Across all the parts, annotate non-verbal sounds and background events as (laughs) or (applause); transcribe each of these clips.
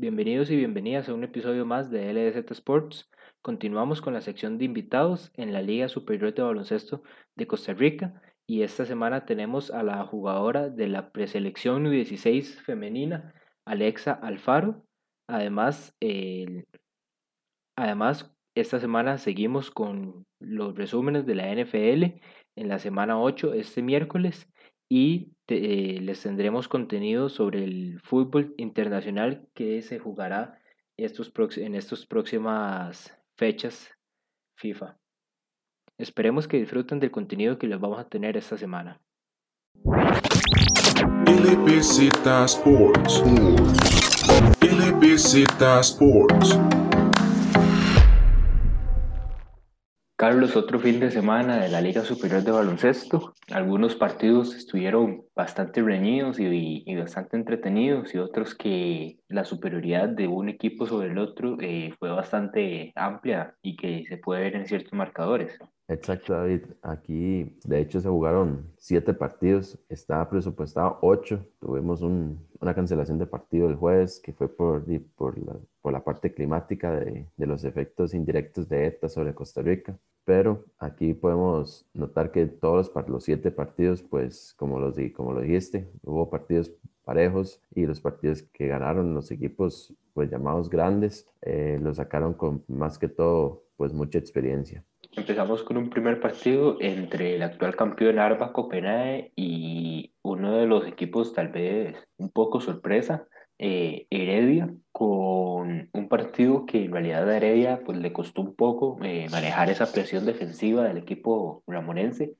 Bienvenidos y bienvenidas a un episodio más de LDZ Sports. Continuamos con la sección de invitados en la Liga Superior de Baloncesto de Costa Rica y esta semana tenemos a la jugadora de la preselección U16 femenina, Alexa Alfaro. Además, además, esta semana seguimos con los resúmenes de la NFL en la semana 8 este miércoles y eh, les tendremos contenido sobre el fútbol internacional que se jugará en estas próximas fechas FIFA. Esperemos que disfruten del contenido que les vamos a tener esta semana. Carlos, otro fin de semana de la Liga Superior de Baloncesto. Algunos partidos estuvieron bastante reñidos y, bastante entretenidos y otros que la superioridad de un equipo sobre el otro eh, fue bastante amplia y que se puede ver en ciertos marcadores. Exacto, David. Aquí, de hecho, se jugaron siete partidos. Estaba presupuestado ocho. Tuvimos una cancelación de partido el jueves, que fue por, por, la, por la parte climática de, de, los efectos indirectos de ETA sobre Costa Rica. Pero aquí podemos notar que todos los, los siete partidos, pues, como, los, como lo dijiste, hubo partidos parejos y los partidos que ganaron los equipos, pues, llamados grandes, eh, los sacaron con más que todo, pues, mucha experiencia. Empezamos con un primer partido entre el actual campeón Arba Copenhague y uno de los equipos tal vez un poco sorpresa, eh, Heredia, con un partido que en realidad a Heredia pues, le costó un poco eh, manejar esa presión defensiva del equipo ramonense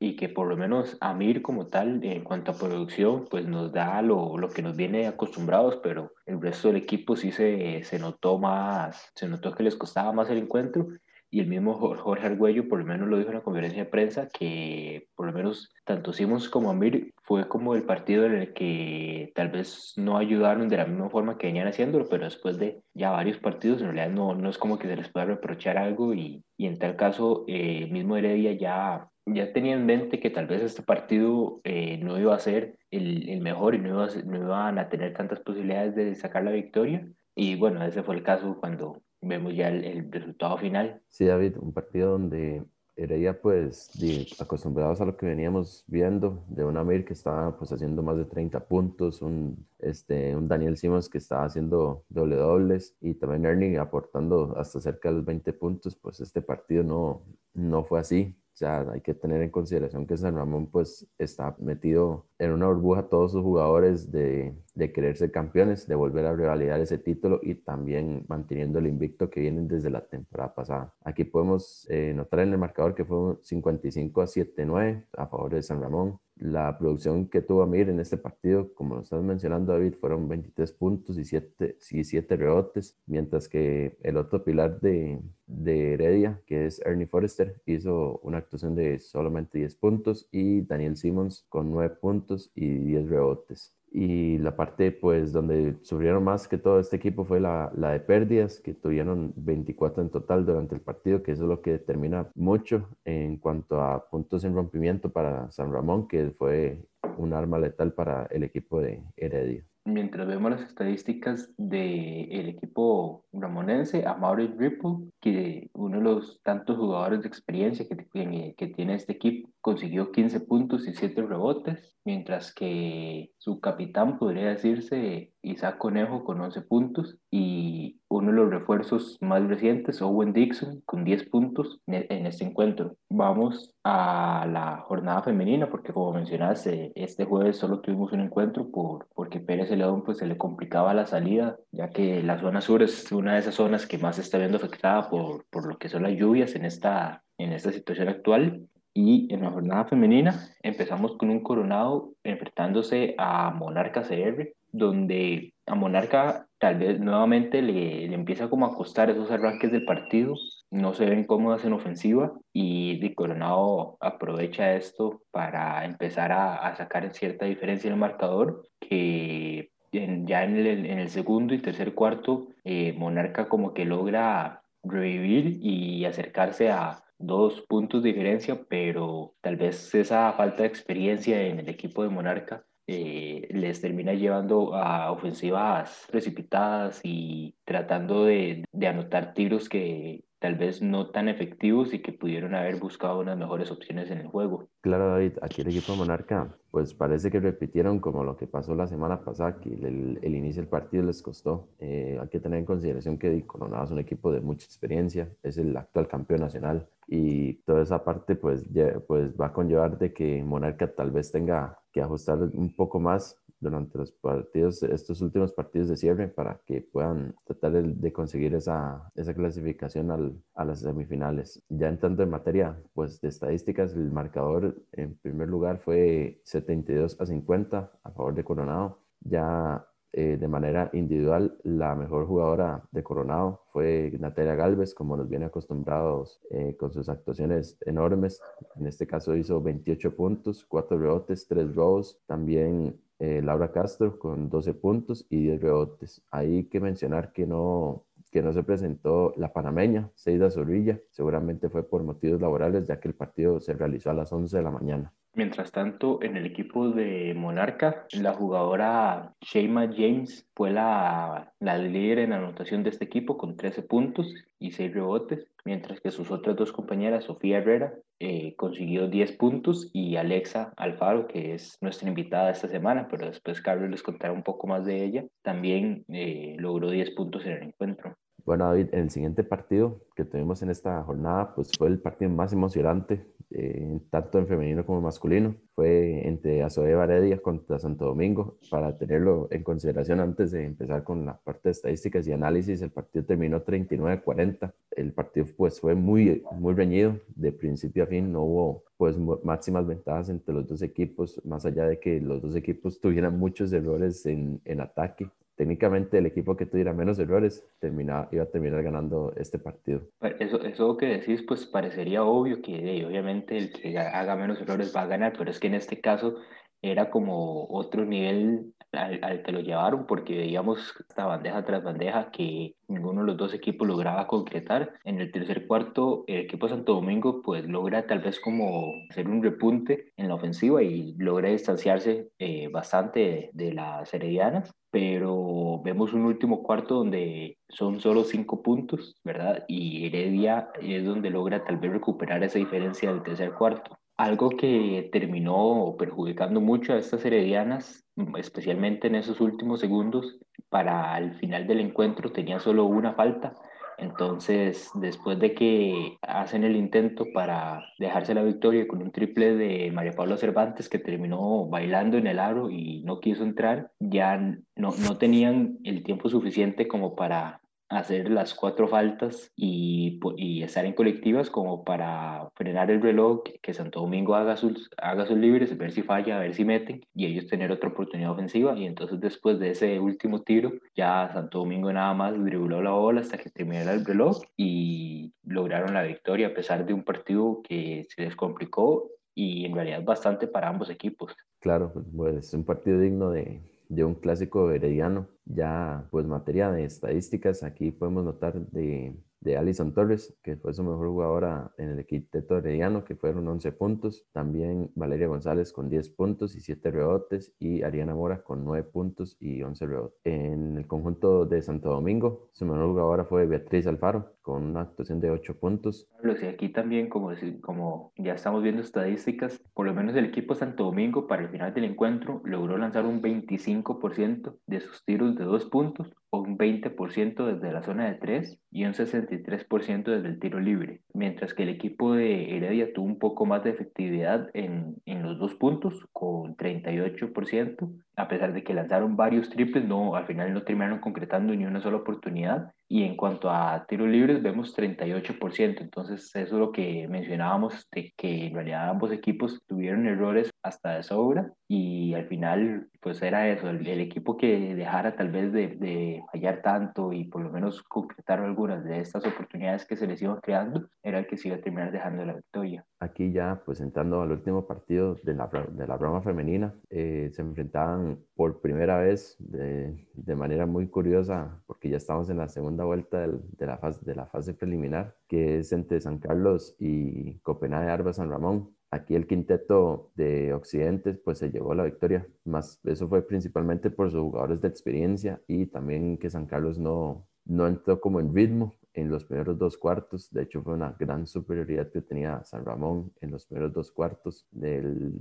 y que por lo menos Amir como tal, en cuanto a producción, pues nos da lo, lo que nos viene acostumbrados, pero el resto del equipo sí se, se notó más, se notó que les costaba más el encuentro y el mismo Jorge Argüello por lo menos lo dijo en la conferencia de prensa que por lo menos tanto Simons como Amir fue como el partido en el que tal vez no ayudaron de la misma forma que venían haciéndolo, pero después de ya varios partidos en realidad no, no es como que se les pueda reprochar algo y, y en tal caso eh, mismo Heredia ya, ya tenía en mente que tal vez este partido eh, no iba a ser el, el mejor y no, iba no iban a tener tantas posibilidades de sacar la victoria. Y bueno, ese fue el caso cuando, vemos ya el, resultado final. Sí, David, un partido donde ya pues acostumbrados a lo que veníamos viendo de un Amir que estaba pues haciendo más de 30 puntos, un, este, un Daniel Simons que estaba haciendo doble dobles y también Ernie aportando hasta cerca de los 20 puntos, pues este partido no, no fue así. O sea, hay que tener en consideración que San Ramón pues está metido en una burbuja todos sus jugadores de, de querer ser campeones, de volver a revalidar ese título y también manteniendo el invicto que vienen desde la temporada pasada. Aquí podemos eh, notar en el marcador que fue 55 a 7-9 a favor de San Ramón. La producción que tuvo Amir en este partido, como lo estás mencionando David, fueron 23 puntos y 7, y 7 rebotes, mientras que el otro pilar de, de Heredia, que es Ernie Forrester, hizo una actuación de solamente 10 puntos y Daniel Simmons con 9 puntos y 10 rebotes. Y la parte, pues, donde sufrieron más que todo este equipo fue la, la, de pérdidas, que tuvieron 24 en total durante el partido, que eso es lo que determina mucho en cuanto a puntos en rompimiento para San Ramón, que fue un arma letal para el equipo de Heredia. Mientras vemos las estadísticas del equipo ramonense, a Maurice Ripple, que uno de los tantos jugadores de experiencia que, que tiene este equipo, consiguió 15 puntos y 7 rebotes, mientras que su capitán podría decirse Isaac Conejo con 11 puntos y uno de los refuerzos más recientes, Owen Dixon, con 10 puntos en este encuentro. Vamos a la jornada femenina, porque como mencionaste, este jueves solo tuvimos un encuentro por, porque Pérez León pues, se le complicaba la salida, ya que la zona sur es una de esas zonas que más se está viendo afectada por, por lo que son las lluvias en esta, en esta situación actual. Y en la jornada femenina empezamos con un coronado enfrentándose a Monarca CR, donde a Monarca tal vez nuevamente le, le, empieza como a costar esos arranques del partido, no se ven cómodas en ofensiva y de Coronado aprovecha esto para empezar a, a sacar cierta diferencia en el marcador que ya en el, en el, segundo y tercer cuarto eh, Monarca como que logra revivir y acercarse a, dos puntos de diferencia, pero tal vez esa falta de experiencia en el equipo de Monarca eh, les termina llevando a ofensivas precipitadas y tratando de, de anotar tiros que tal vez no tan efectivos y que pudieron haber buscado unas mejores opciones en el juego. Claro, David, aquí el equipo de Monarca, pues parece que repitieron como lo que pasó la semana pasada, que el, el inicio del partido les costó. Eh, hay que tener en consideración que Coronado es un equipo de mucha experiencia, es el actual campeón nacional y toda esa parte pues, pues va a conllevar de que Monarca tal vez tenga que ajustar un poco más durante los partidos, estos últimos partidos de cierre para que puedan tratar de, conseguir esa, esa clasificación al, a las semifinales. Ya entrando en materia pues, de estadísticas, el marcador en primer lugar fue 72 a 50 a favor de Coronado. Ya eh, de manera individual, la mejor jugadora de Coronado fue Natalia Galvez, como nos viene acostumbrados eh, con sus actuaciones enormes. En este caso hizo 28 puntos, 4 rebotes, 3 robos. También eh, Laura Castro con 12 puntos y 10 rebotes. Hay que mencionar que no, que no se presentó la panameña, Seida Zorrilla, seguramente fue por motivos laborales, ya que el partido se realizó a las 11 de la mañana. Mientras tanto, en el equipo de Monarca, la jugadora Shayma James fue la, la líder en anotación de este equipo con 13 puntos y 6 rebotes, mientras que sus otras dos compañeras, Sofía Herrera, eh, consiguió 10 puntos y Alexa Alfaro, que es nuestra invitada esta semana, pero después Carlos les contará un poco más de ella, también eh, logró 10 puntos en el encuentro. Bueno, David, el siguiente partido que tuvimos en esta jornada, pues fue el partido más emocionante, eh, tanto en femenino como en masculino. Fue entre Azoe Varedia contra Santo Domingo. Para tenerlo en consideración antes de empezar con la parte de estadísticas y análisis, el partido terminó 39-40. El partido pues fue muy, muy reñido, de principio a fin. No hubo pues máximas ventajas entre los dos equipos, más allá de que los dos equipos tuvieran muchos errores en, en ataque técnicamente el equipo que tuviera menos errores termina, iba a terminar ganando este partido. Eso, eso que decís, pues parecería obvio que obviamente el que haga menos errores va a ganar, pero es que en este caso era como otro nivel al, que lo llevaron porque veíamos esta bandeja tras bandeja que ninguno de los dos equipos lograba concretar. En el tercer cuarto, el equipo Santo Domingo pues logra tal vez como hacer un repunte en la ofensiva y logra distanciarse eh, bastante de, las heredianas, pero vemos un último cuarto donde son solo cinco puntos, ¿verdad? Y Heredia es donde logra tal vez recuperar esa diferencia del tercer cuarto. Algo que terminó perjudicando mucho a estas heredianas, especialmente en esos últimos segundos, para el final del encuentro tenía solo una falta. Entonces, después de que hacen el intento para dejarse la victoria con un triple de María Paula Cervantes que terminó bailando en el aro y no quiso entrar, ya no, no tenían el tiempo suficiente como para hacer las cuatro faltas y, y, estar en colectivas como para frenar el reloj, que Santo Domingo haga sus, haga sus libres, ver si falla, a ver si meten y ellos tener otra oportunidad ofensiva. Y entonces después de ese último tiro, ya Santo Domingo nada más dribló la bola hasta que terminara el reloj y lograron la victoria a pesar de un partido que se les complicó y en realidad bastante para ambos equipos. Claro, pues es un partido digno de, de un clásico herediano. Ya, pues materia de estadísticas, aquí podemos notar de de Alison Torres, que fue su mejor jugadora en el equipo herediano, que fueron 11 puntos. También Valeria González con 10 puntos y 7 rebotes. Y Ariana Mora con 9 puntos y 11 rebotes. En el conjunto de Santo Domingo, su mejor jugadora fue Beatriz Alfaro, con una actuación de 8 puntos. y aquí también, como, como ya estamos viendo estadísticas, por lo menos el equipo Santo Domingo para el final del encuentro logró lanzar un 25% de sus tiros de 2 puntos un 20% desde la zona de 3 y un 63% desde el tiro libre, mientras que el equipo de Heredia tuvo un poco más de efectividad en, en los dos puntos, con 38%, a pesar de que lanzaron varios triples, no, al final no terminaron concretando ni una sola oportunidad. Y en cuanto a tiros libres, vemos 38%. Entonces, eso es lo que mencionábamos, de que en realidad ambos equipos tuvieron errores hasta de sobra. Y al final, pues era eso, el, equipo que dejara tal vez de, de, fallar tanto y por lo menos concretar algunas de estas oportunidades que se les iban creando, era el que se iba a terminar dejando la victoria. Aquí ya, pues entrando al último partido de la, de la broma femenina, eh, se enfrentaban por primera vez de, de, manera muy curiosa, porque ya estamos en la segunda vuelta de, la fase, de la fase preliminar, que es entre San Carlos y Copenhague Arba San Ramón. aquí el quinteto de Occidente pues se llevó la victoria. Más eso fue principalmente por sus jugadores de experiencia y también que San Carlos no, no entró como en ritmo en los primeros dos cuartos. De hecho, fue una gran superioridad que tenía San Ramón en los primeros dos cuartos del,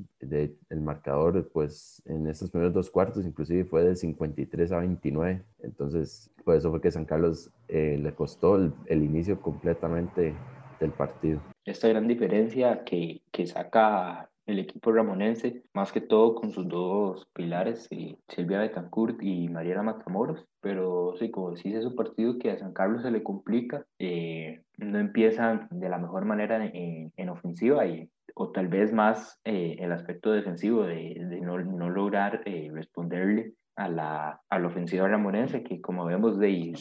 marcador. Pues en estos primeros dos cuartos, inclusive fue de 53 a 29. Entonces, por eso fue que San Carlos eh, le costó el, inicio completamente del partido. Esta gran diferencia que, que saca el equipo ramonense, más que todo con sus dos pilares, eh, Silvia Betancourt y Mariana Matamoros. Pero sí, como decís, es un partido que a San Carlos se le complica. Eh, no empiezan de la mejor manera en, en ofensiva y, o tal vez más eh, el aspecto defensivo de, no, lograr responderle a la, a la ofensiva ramonense, que como vemos de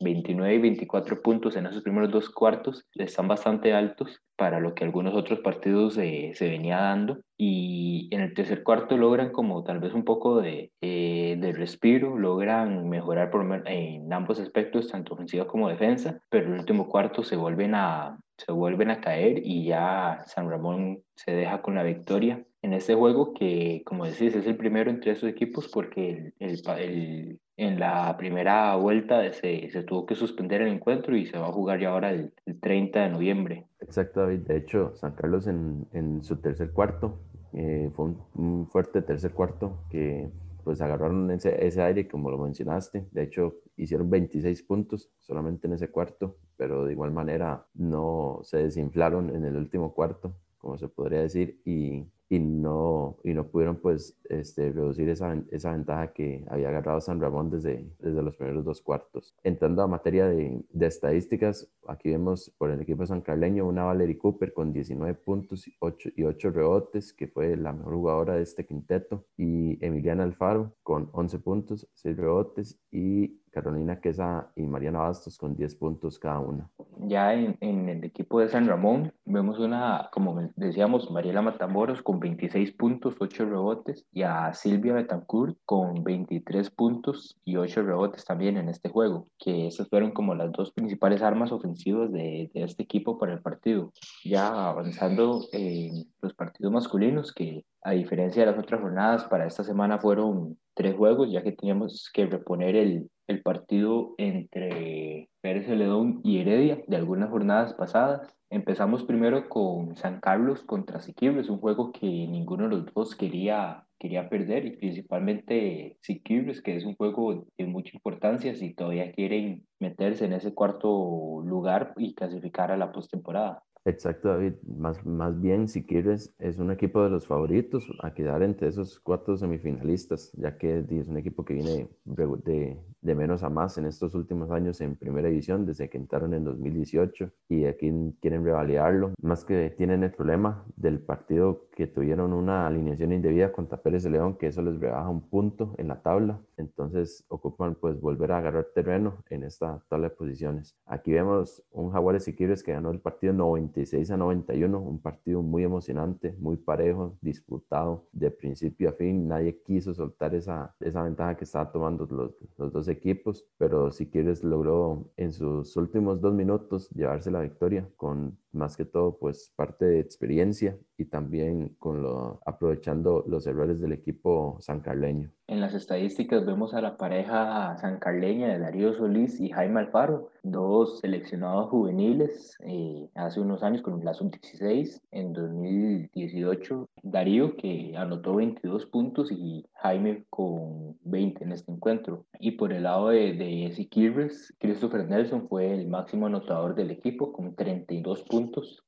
29 y 24 puntos en esos primeros dos cuartos, están bastante altos para lo que algunos otros partidos se venía dando. Y en el tercer cuarto logran como tal vez un poco de, eh, de respiro, logran mejorar por, en ambos aspectos, tanto ofensiva como defensa, pero en el último cuarto se vuelven a, se vuelven a caer y ya San Ramón se deja con la victoria en este juego que, como decís, es el primero entre esos equipos porque el, el, en la primera vuelta se, se, tuvo que suspender el encuentro y se va a jugar ya ahora el, 30 de noviembre. Exacto, David. De hecho, San Carlos en, en su tercer cuarto, eh, fue un, fuerte tercer cuarto que pues agarraron ese, ese, aire como lo mencionaste. De hecho, hicieron 26 puntos solamente en ese cuarto, pero de igual manera no se desinflaron en el último cuarto, como se podría decir, y y no, y no pudieron pues este, reducir esa, esa ventaja que había agarrado San Ramón desde, desde los primeros dos cuartos. Entrando a materia de, de estadísticas, aquí vemos por el equipo San Carleño una Valerie Cooper con 19 puntos y 8, y 8 rebotes, que fue la mejor jugadora de este quinteto, y Emiliana Alfaro con 11 puntos, 6 rebotes y Carolina Quesa y Mariana Bastos con 10 puntos cada una. Ya en, el equipo de San Ramón vemos una, como decíamos, Mariela Matamoros con 26 puntos, 8 rebotes y a Silvia Betancourt con 23 puntos y 8 rebotes también en este juego, que esas fueron como las dos principales armas ofensivas de, de este equipo para el partido. Ya avanzando en los partidos masculinos, que a diferencia de las otras jornadas, para esta semana fueron tres juegos, ya que teníamos que reponer el, el partido entre Pérez Celedón y Heredia de algunas jornadas pasadas. Empezamos primero con San Carlos contra Siquibres, un juego que ninguno de los dos quería, quería perder, y principalmente Siquibres, que es un juego de mucha importancia si todavía quieren meterse en ese cuarto lugar y clasificar a la postemporada. Exacto, David. Más, más bien, si quieres, es un equipo de los favoritos a quedar entre esos cuatro semifinalistas, ya que es un equipo que viene de, de menos a más en estos últimos años en primera división, desde que entraron en 2018 y aquí quieren revalidarlo. Más que tienen el problema del partido que tuvieron una alineación indebida contra Pérez de León, que eso les rebaja un punto en la tabla. Entonces ocupan pues volver a agarrar terreno en esta tabla de posiciones. Aquí vemos un Jaguares Siquibres que ganó el partido 96 a 91, un partido muy emocionante, muy parejo, disputado de principio a fin. Nadie quiso soltar esa, esa ventaja que estaba tomando los, los dos equipos, pero si quieres logró en sus últimos dos minutos llevarse la victoria con más que todo pues parte de experiencia y también con lo, aprovechando los errores del equipo sancarleño. En las estadísticas vemos a la pareja sancarleña de Darío Solís y Jaime Alfaro, dos seleccionados juveniles eh, hace unos años con la sub-16 en 2018. Darío que anotó 22 puntos y Jaime con 20 en este encuentro. Y por el lado de, de Siquirres, Christopher Nelson fue el máximo anotador del equipo con 32 puntos,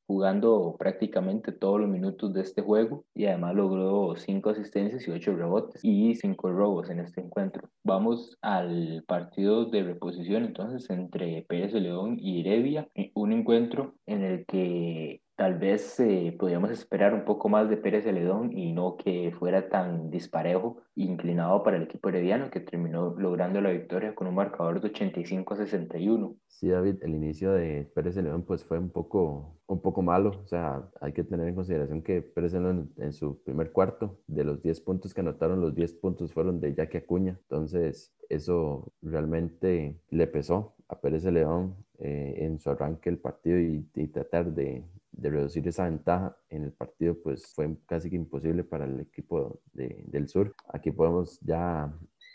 jugando prácticamente todos los minutos de este juego y además logró 5 asistencias y 8 rebotes y 5 robos en este encuentro. Vamos al partido de reposición entonces entre Pérez de León y Heredia, un encuentro en el que tal vez eh, podíamos esperar un poco más de Pérez Celedón y no que fuera tan disparejo, inclinado para el equipo herediano que terminó logrando la victoria con un marcador de 85 a 61. Sí, David, el inicio de Pérez Celedón pues fue un poco, un poco malo, o sea, hay que tener en consideración que Pérez Celedón en su primer cuarto, de los 10 puntos que anotaron, los 10 puntos fueron de Jackie Acuña, entonces eso realmente le pesó a Pérez León eh, en su arranque del partido y, tratar de, de reducir esa ventaja en el partido, pues fue casi que imposible para el equipo de, del sur. Aquí podemos ya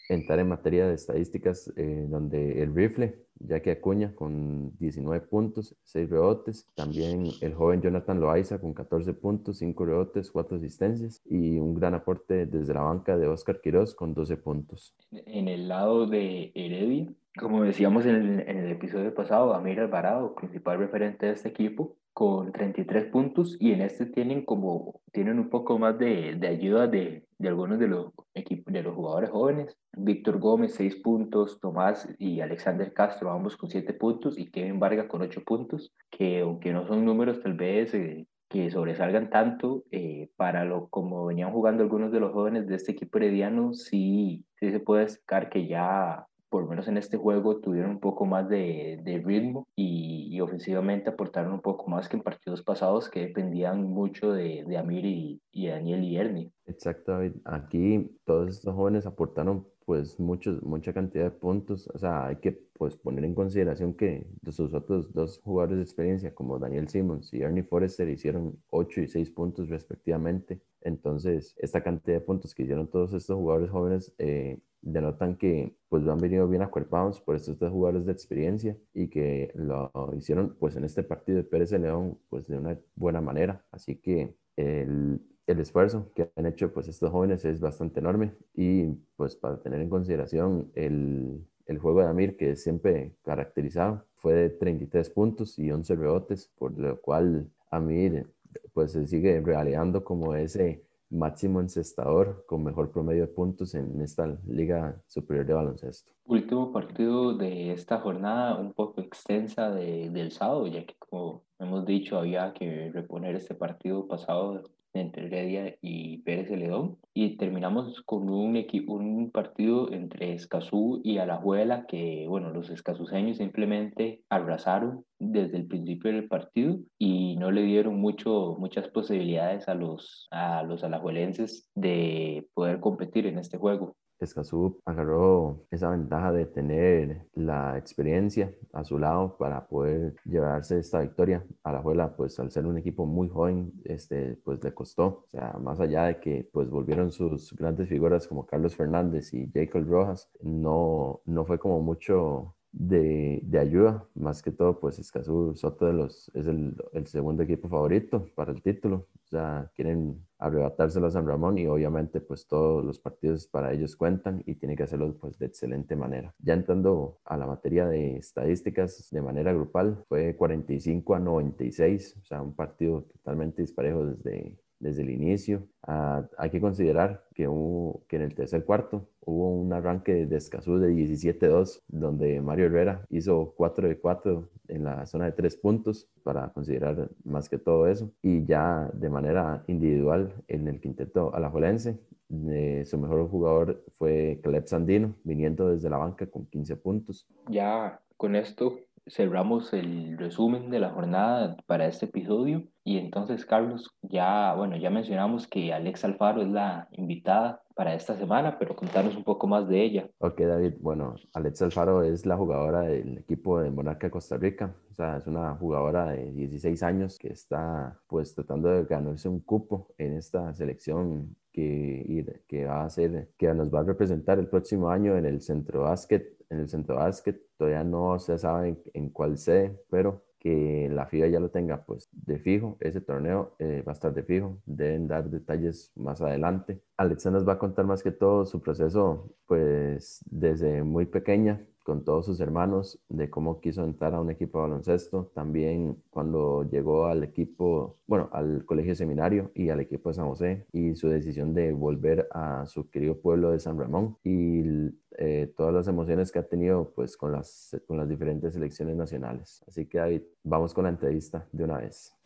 entrar en materia de estadísticas, eh, donde el rifle, ya que Acuña con 19 puntos, 6 rebotes, también el joven Jonathan Loaiza con 14 puntos, 5 rebotes, 4 asistencias y un gran aporte desde la banca de Oscar Quiroz con 12 puntos. En el lado de Heredia, como decíamos en el, en el episodio pasado, Amir Alvarado, principal referente de este equipo, con 33 puntos y en este tienen como tienen un poco más de, de ayuda de, de, algunos de los de los jugadores jóvenes. Víctor Gómez 6 puntos Tomás y Alexander Castro ambos con 7 puntos y Kevin Vargas con 8 puntos que aunque no son números tal vez eh, que sobresalgan tanto eh, para lo como venían jugando algunos de los jóvenes de este equipo herediano sí, sí se puede destacar que ya por lo menos en este juego, tuvieron un poco más de, de ritmo y, ofensivamente aportaron un poco más que en partidos pasados que dependían mucho de, de Amir y, y Daniel y Ernie. Exacto, Aquí todos estos jóvenes aportaron pues mucha cantidad de puntos. O sea, hay que pues poner en consideración que sus otros dos jugadores de experiencia, como Daniel Simmons y Ernie Forrester, hicieron 8 y 6 puntos respectivamente. Entonces, esta cantidad de puntos que hicieron todos estos jugadores jóvenes eh, denotan que pues han venido bien acuerpados por estos dos jugadores de experiencia y que lo hicieron pues en este partido de Pérez de León pues de una buena manera. Así que el, el esfuerzo que han hecho pues estos jóvenes es bastante enorme y pues para tener en consideración el, el juego de Amir que siempre caracterizado fue de 33 puntos y 11 rebotes por lo cual Amir pues se sigue realizando como ese máximo encestador con mejor promedio de puntos en esta Liga Superior de Baloncesto. Último partido de esta jornada, un poco extensa de, del sábado, ya que como hemos dicho, había que reponer este partido pasado entre Heredia y Pérez Celedón y terminamos con un, un partido entre Escazú y Alajuela que, bueno, los escazuseños simplemente arrasaron desde el principio del partido y no le dieron mucho, muchas posibilidades a los, a los alajuelenses de poder competir en este juego. Escazú agarró esa ventaja de tener la experiencia a su lado para poder llevarse esta victoria. A la Juela, pues al ser un equipo muy joven, este, pues le costó. O sea, más allá de que pues volvieron sus grandes figuras como Carlos Fernández y Jacob Rojas, no, no fue como mucho de, ayuda, más que todo, pues Escazú Soto de los, es el, el, segundo equipo favorito para el título, o sea, quieren arrebatárselo a San Ramón y obviamente pues todos los partidos para ellos cuentan y tienen que hacerlo pues de excelente manera. Ya entrando a la materia de estadísticas de manera grupal, fue 45 a 96, o sea, un partido totalmente disparejo desde desde el inicio. Ah, hay que considerar que, hubo, que en el tercer cuarto hubo un arranque de Escazú de 17-2, donde Mario Herrera hizo 4 de 4 en la zona de 3 puntos, para considerar más que todo eso. Y ya de manera individual en el quinteto alajuelense, eh, su mejor jugador fue Caleb Sandino, viniendo desde la banca con 15 puntos. Ya con esto cerramos el resumen de la jornada para este episodio. Y entonces, Carlos, ya, bueno, ya mencionamos que Alex Alfaro es la invitada para esta semana, pero contanos un poco más de ella. Ok, David. Bueno, Alex Alfaro es la jugadora del equipo de Monarca Costa Rica. O sea, es una jugadora de 16 años que está pues tratando de ganarse un cupo en esta selección que, que va a ser, que nos va a representar el próximo año en el centro básquet en el centro básquet. Todavía no se sabe en, cuál sede, pero que la FIBA ya lo tenga pues de fijo, ese torneo eh, va a estar de fijo, deben dar detalles más adelante. Alexa nos va a contar más que todo su proceso pues desde muy pequeña con todos sus hermanos de cómo quiso entrar a un equipo de baloncesto, también cuando llegó al equipo, bueno, al colegio seminario y al equipo de San José y su decisión de volver a su querido pueblo de San Ramón y eh, todas las emociones que ha tenido pues con las, con las diferentes selecciones nacionales. Así que David, vamos con la entrevista de una vez.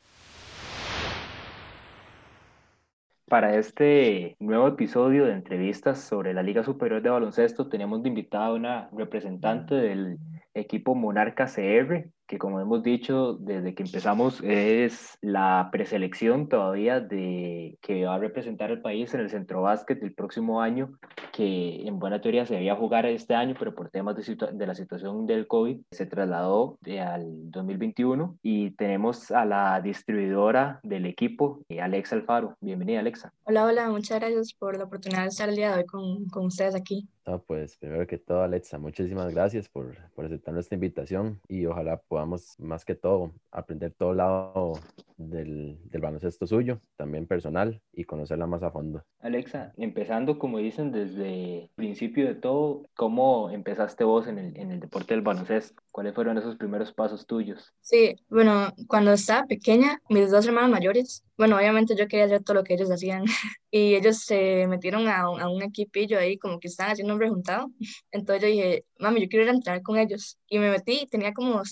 Para este nuevo episodio de entrevistas sobre la Liga Superior de Baloncesto, tenemos de invitada a una representante del equipo Monarca CR, que como hemos dicho desde que empezamos es la preselección todavía de que va a representar al país en el centro básquet del próximo año, que en buena teoría se debía jugar este año, pero por temas de, de la situación del COVID se trasladó de al 2021 y tenemos a la distribuidora del equipo, eh, Alexa Alfaro. Bienvenida, Alexa. Hola, hola, muchas gracias por la oportunidad de estar el día de hoy con, con ustedes aquí. No, pues primero que todo, Alexa, muchísimas gracias por, por, aceptar nuestra invitación y ojalá podamos más que todo aprender todo lado del, del, baloncesto suyo, también personal y conocerla más a fondo. Alexa, empezando como dicen desde el principio de todo, ¿cómo empezaste vos en el, en el deporte del baloncesto? ¿Cuáles fueron esos primeros pasos tuyos? Sí, bueno, cuando estaba pequeña, mis dos hermanos mayores, bueno, obviamente yo quería hacer todo lo que ellos hacían (laughs) y ellos se metieron a un, a un equipillo ahí como que estaban haciendo un rejuntado. Entonces yo dije, mami, yo quiero ir a entrenar con ellos. Y me metí, tenía como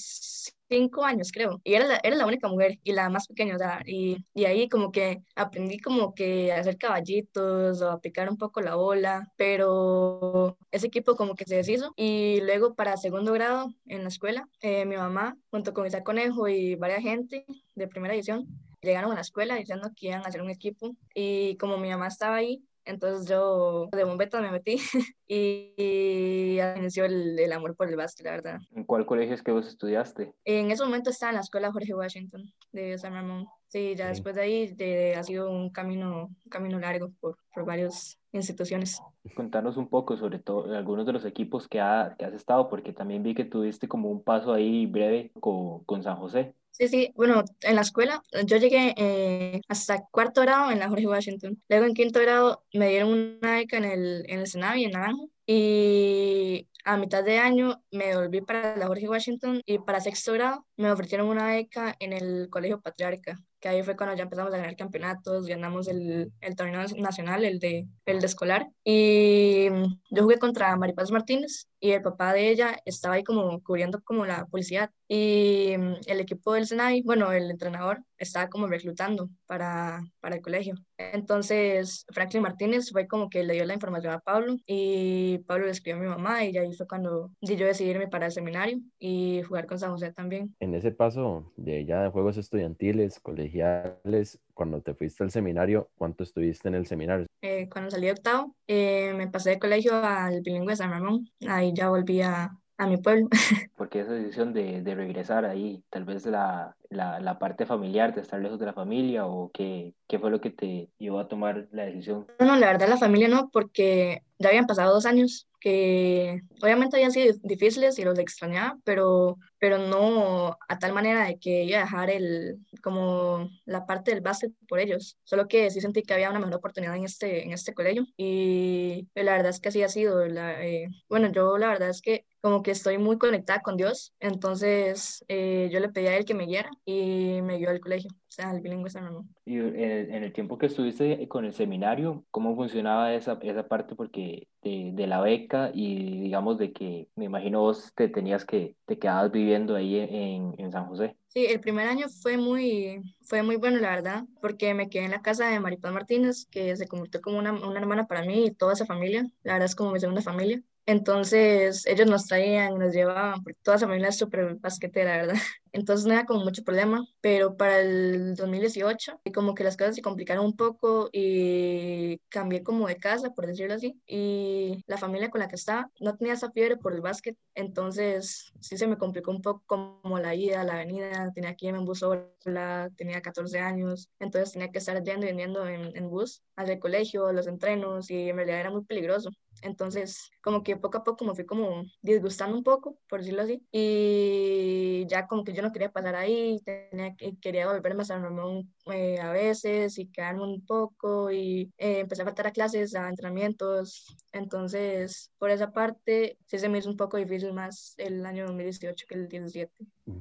cinco años, creo. Y era la, era la única mujer y la más pequeña, o sea, y, y ahí como que aprendí como que a hacer caballitos o a picar un poco la bola, pero ese equipo como que se deshizo. Y luego para segundo grado en la escuela, eh, mi mamá, junto con Isaac Conejo y varias gente de primera edición, llegaron a la escuela diciendo que iban a hacer un equipo y como mi mamá estaba ahí, entonces yo de bombeta me metí (laughs) y, y inició el, el, amor por el básquet, la verdad. ¿En cuál colegio es que vos estudiaste? En ese momento estaba en la escuela Jorge Washington de San Ramón. Sí, ya sí. después de ahí de, ha sido un camino, un camino largo por, por varias instituciones. Contanos un poco sobre todo algunos de los equipos que, ha, que has estado, porque también vi que tuviste como un paso ahí breve con, con San José. Sí, sí, bueno, en la escuela yo llegué eh, hasta cuarto grado en la Jorge Washington. Luego en quinto grado me dieron una beca en el, en el Senavi, en Naranjo. Y a mitad de año me volví para la Jorge Washington y para sexto grado me ofrecieron una beca en el Colegio Patriarca, que ahí fue cuando ya empezamos a ganar campeonatos, ganamos el, el torneo nacional, el de, el de escolar. Y yo jugué contra Maripaz Martínez y el papá de ella estaba ahí como cubriendo como la publicidad. Y el equipo del Senai, bueno, el entrenador estaba como reclutando para, para el colegio. Entonces, Franklin Martínez fue como que le dio la información a Pablo y Pablo le escribió a mi mamá y ahí fue cuando yo decidí irme para el seminario y jugar con San José también. En ese paso de ya de juegos estudiantiles, colegiales, cuando te fuiste al seminario, ¿cuánto estuviste en el seminario? Eh, cuando salí de octavo, eh, me pasé de colegio al bilingüe de San Ramón. Ahí ya volví a, a mi pueblo. (laughs) Porque esa decisión de, de regresar ahí, tal vez la, la, la, parte familiar, de estar lejos de la familia, o qué, qué fue lo que te llevó a tomar la decisión? No, no, la verdad la familia no, porque ya habían pasado dos años que obviamente habían sido difíciles y los extrañaba, pero, pero no a tal manera de que iba a dejar el, como la parte del básquet por ellos, solo que sí sentí que había una mejor oportunidad en este, en este colegio y la verdad es que así ha sido. La, eh, bueno, yo la verdad es que como que estoy muy conectada con Dios, entonces eh, yo le pedí a él que me guiara y me guió al colegio, o sea, al bilingüe San Ramón. Y en el, en el, tiempo que estuviste con el seminario, ¿cómo funcionaba esa, esa parte? Porque de, de, la beca y digamos de que me imagino vos te tenías que, te quedabas viviendo ahí en, en San José. Sí, el primer año fue muy, fue muy bueno, la verdad, porque me quedé en la casa de Maripaz Martínez, que se convirtió como una, una hermana para mí y toda esa familia. La verdad es como mi segunda familia. Entonces ellos nos traían, nos llevaban, porque toda esa familia es súper basquetera, ¿verdad? (laughs) Entonces no era como mucho problema, pero para el 2018 como que las cosas se complicaron un poco y cambié como de casa, por decirlo así, y la familia con la que estaba no tenía esa fiebre por el básquet, entonces sí se me complicó un poco como la ida, la venida, tenía que irme en bus sola, tenía 14 años, entonces tenía que estar yendo y viniendo en, en bus al colegio, los entrenos y en realidad era muy peligroso. Entonces, como que poco a poco me fui como disgustando un poco, por decirlo así, y ya como que yo no quería pasar ahí, tenía, quería volverme a San Ramón eh, a veces y quedarme un poco y eh, empecé a faltar a clases, a entrenamientos, entonces por esa parte sí se me hizo un poco difícil más el año 2018 que el 17.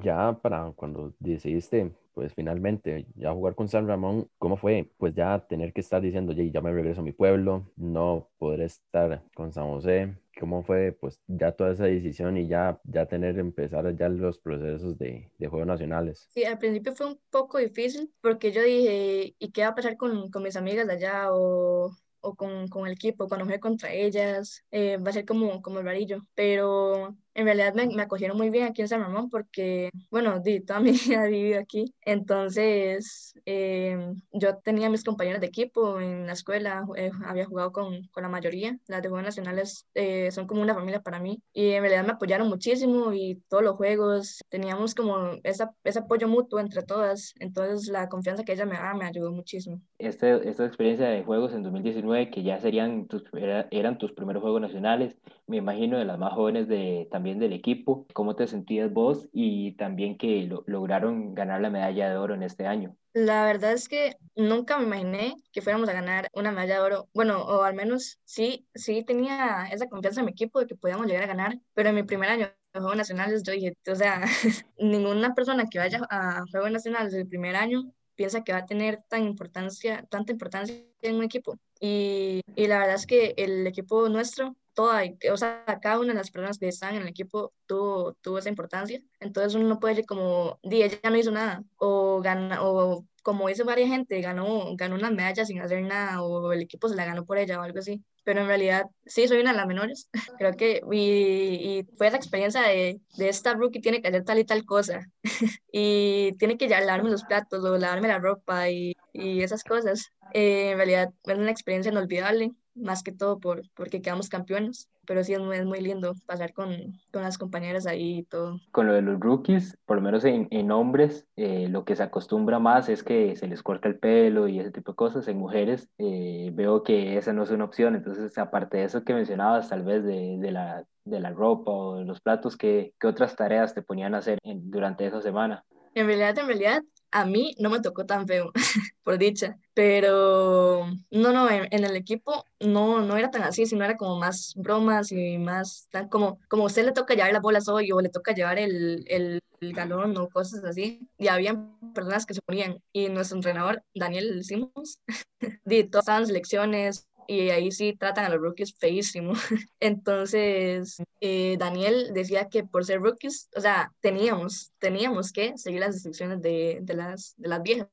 Ya para cuando decidiste pues finalmente ya jugar con San Ramón, ¿cómo fue? Pues ya tener que estar diciendo, ya me regreso a mi pueblo, no podré estar con San José. ¿Cómo fue pues ya toda esa decisión y ya, ya tener empezar ya los procesos de, de Juegos Nacionales? Sí, al principio fue un poco difícil porque yo dije, ¿y qué va a pasar con, con mis amigas de allá? O o con, con, el equipo, cuando juegue contra ellas, eh, va a ser como, como el varillo. Pero en realidad me, me, acogieron muy bien aquí en San Ramón porque, bueno, di, toda mi (laughs) vida he vivido aquí. Entonces, eh, yo tenía mis compañeros de equipo en la escuela, eh, había jugado con, con, la mayoría. Las de Juegos Nacionales eh, son como una familia para mí y en realidad me apoyaron muchísimo y todos los juegos teníamos como esa, ese apoyo mutuo entre todas. Entonces, la confianza que ella me daba me ayudó muchísimo. Este, esta experiencia de juegos en 2019, que ya serían tus, eran tus primeros Juegos Nacionales, me imagino de las más jóvenes de también del equipo, ¿cómo te sentías vos y también que lo, lograron ganar la medalla de oro en este año? La verdad es que nunca me imaginé que fuéramos a ganar una medalla de oro. Bueno, o al menos sí, sí tenía esa confianza en mi equipo de que podíamos llegar a ganar, pero en mi primer año de Juegos Nacionales yo dije, o sea, (laughs) ninguna persona que vaya a Juegos Nacionales el primer año piensa que va a tener tan importancia, tanta importancia en un equipo. Y, y la verdad es que el equipo nuestro toda, o sea, cada una de las personas que están en el equipo tuvo, tuvo esa importancia. Entonces uno no puede decir como, di, ella no hizo nada, o, gana, o como dice varias gente, ganó, ganó una medalla sin hacer nada, o el equipo se la ganó por ella o algo así. Pero en realidad, sí, soy una de las menores. (laughs) Creo que, y, y fue esa experiencia de, de, esta rookie tiene que hacer tal y tal cosa, (laughs) y tiene que ya lavarme los platos, o lavarme la ropa, y, y esas cosas. Eh, en realidad, es una experiencia inolvidable más que todo por, porque quedamos campeones, pero sí es muy, es muy lindo pasar con, con, las compañeras ahí y todo. Con lo de los rookies, por lo menos en, en hombres, eh, lo que se acostumbra más es que se les corta el pelo y ese tipo de cosas. En mujeres eh, veo que esa no es una opción, entonces aparte de eso que mencionabas, tal vez de, de la, de la ropa o de los platos, ¿qué, qué otras tareas te ponían a hacer en, durante esa semana? En realidad, en realidad, a mí no me tocó tan feo, (laughs) por dicha, pero no, no, en, el equipo no, no era tan así, sino era como más bromas y más, tan como, como a usted le toca llevar las bolas hoy o le toca llevar el, el, el galón o cosas así, y había personas que se ponían, y nuestro entrenador, Daniel Simons, (laughs) di todas las lecciones, y ahí sí tratan a los rookies feísimo. (laughs) Entonces, eh, Daniel decía que por ser rookies, o sea, teníamos, teníamos que seguir las instrucciones de, de, las, de las viejas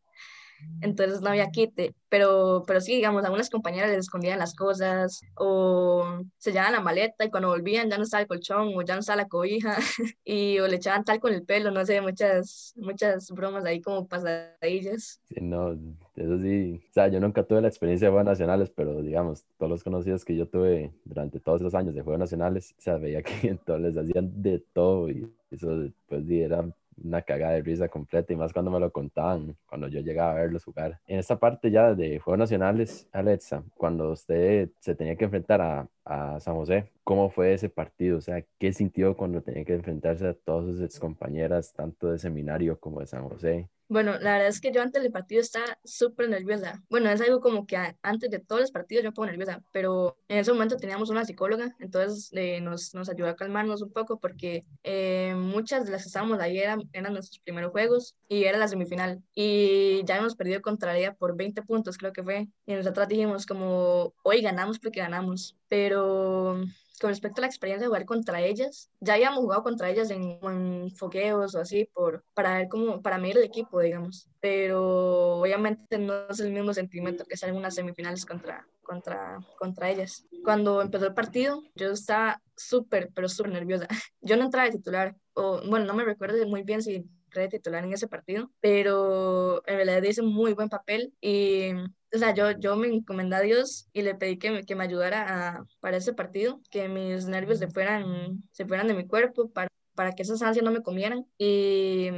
entonces no había quite, pero, pero sí, digamos, a unas compañeras les escondían las cosas o se llevaban la maleta y cuando volvían ya no estaba el colchón o ya no estaba la cobija (laughs) y o le echaban tal con el pelo, no sé, muchas, muchas bromas ahí como pasadillas. Sí, no, eso sí, o sea, yo nunca tuve la experiencia de Juegos Nacionales, pero digamos, todos los conocidos que yo tuve durante todos esos años de Juegos Nacionales, o sea, veía (laughs) que entonces les hacían de todo y eso pues era una cagada de risa completa y más cuando me lo contaban, cuando yo llegaba a verlos jugar. En esta parte ya de Juegos Nacionales, Alexa, cuando usted se tenía que enfrentar a, a San José, ¿cómo fue ese partido? O sea, ¿qué sintió cuando tenía que enfrentarse a todas sus compañeras, tanto de seminario como de San José? Bueno, la verdad es que yo antes del partido estaba súper nerviosa. Bueno, es algo como que antes de todos los partidos yo pongo nerviosa, pero en ese momento teníamos una psicóloga, entonces eh, nos, nos ayudó a calmarnos un poco porque eh, muchas de las que estábamos ahí eran, eran nuestros primeros juegos y era la semifinal. Y ya hemos perdido contra ella por 20 puntos, creo que fue. Y nosotras dijimos como, hoy ganamos porque ganamos. Pero con respecto a la experiencia de jugar contra ellas, ya habíamos jugado contra ellas en, en fogueos o así, por, para ver cómo, para medir el equipo, digamos, pero obviamente no es el mismo sentimiento que estar en unas semifinales contra, contra, contra ellas. Cuando empezó el partido, yo estaba súper, pero súper nerviosa. (laughs) Yo no entraba de titular, o bueno, no me recuerdo muy bien si entré de titular en ese partido, pero en realidad hice muy buen papel y o sea, yo, yo me encomendé a Dios y le pedí que me, que me ayudara a, para ese partido, que mis nervios se fueran, se fueran de mi cuerpo para, para que esas ansias no me comieran. Y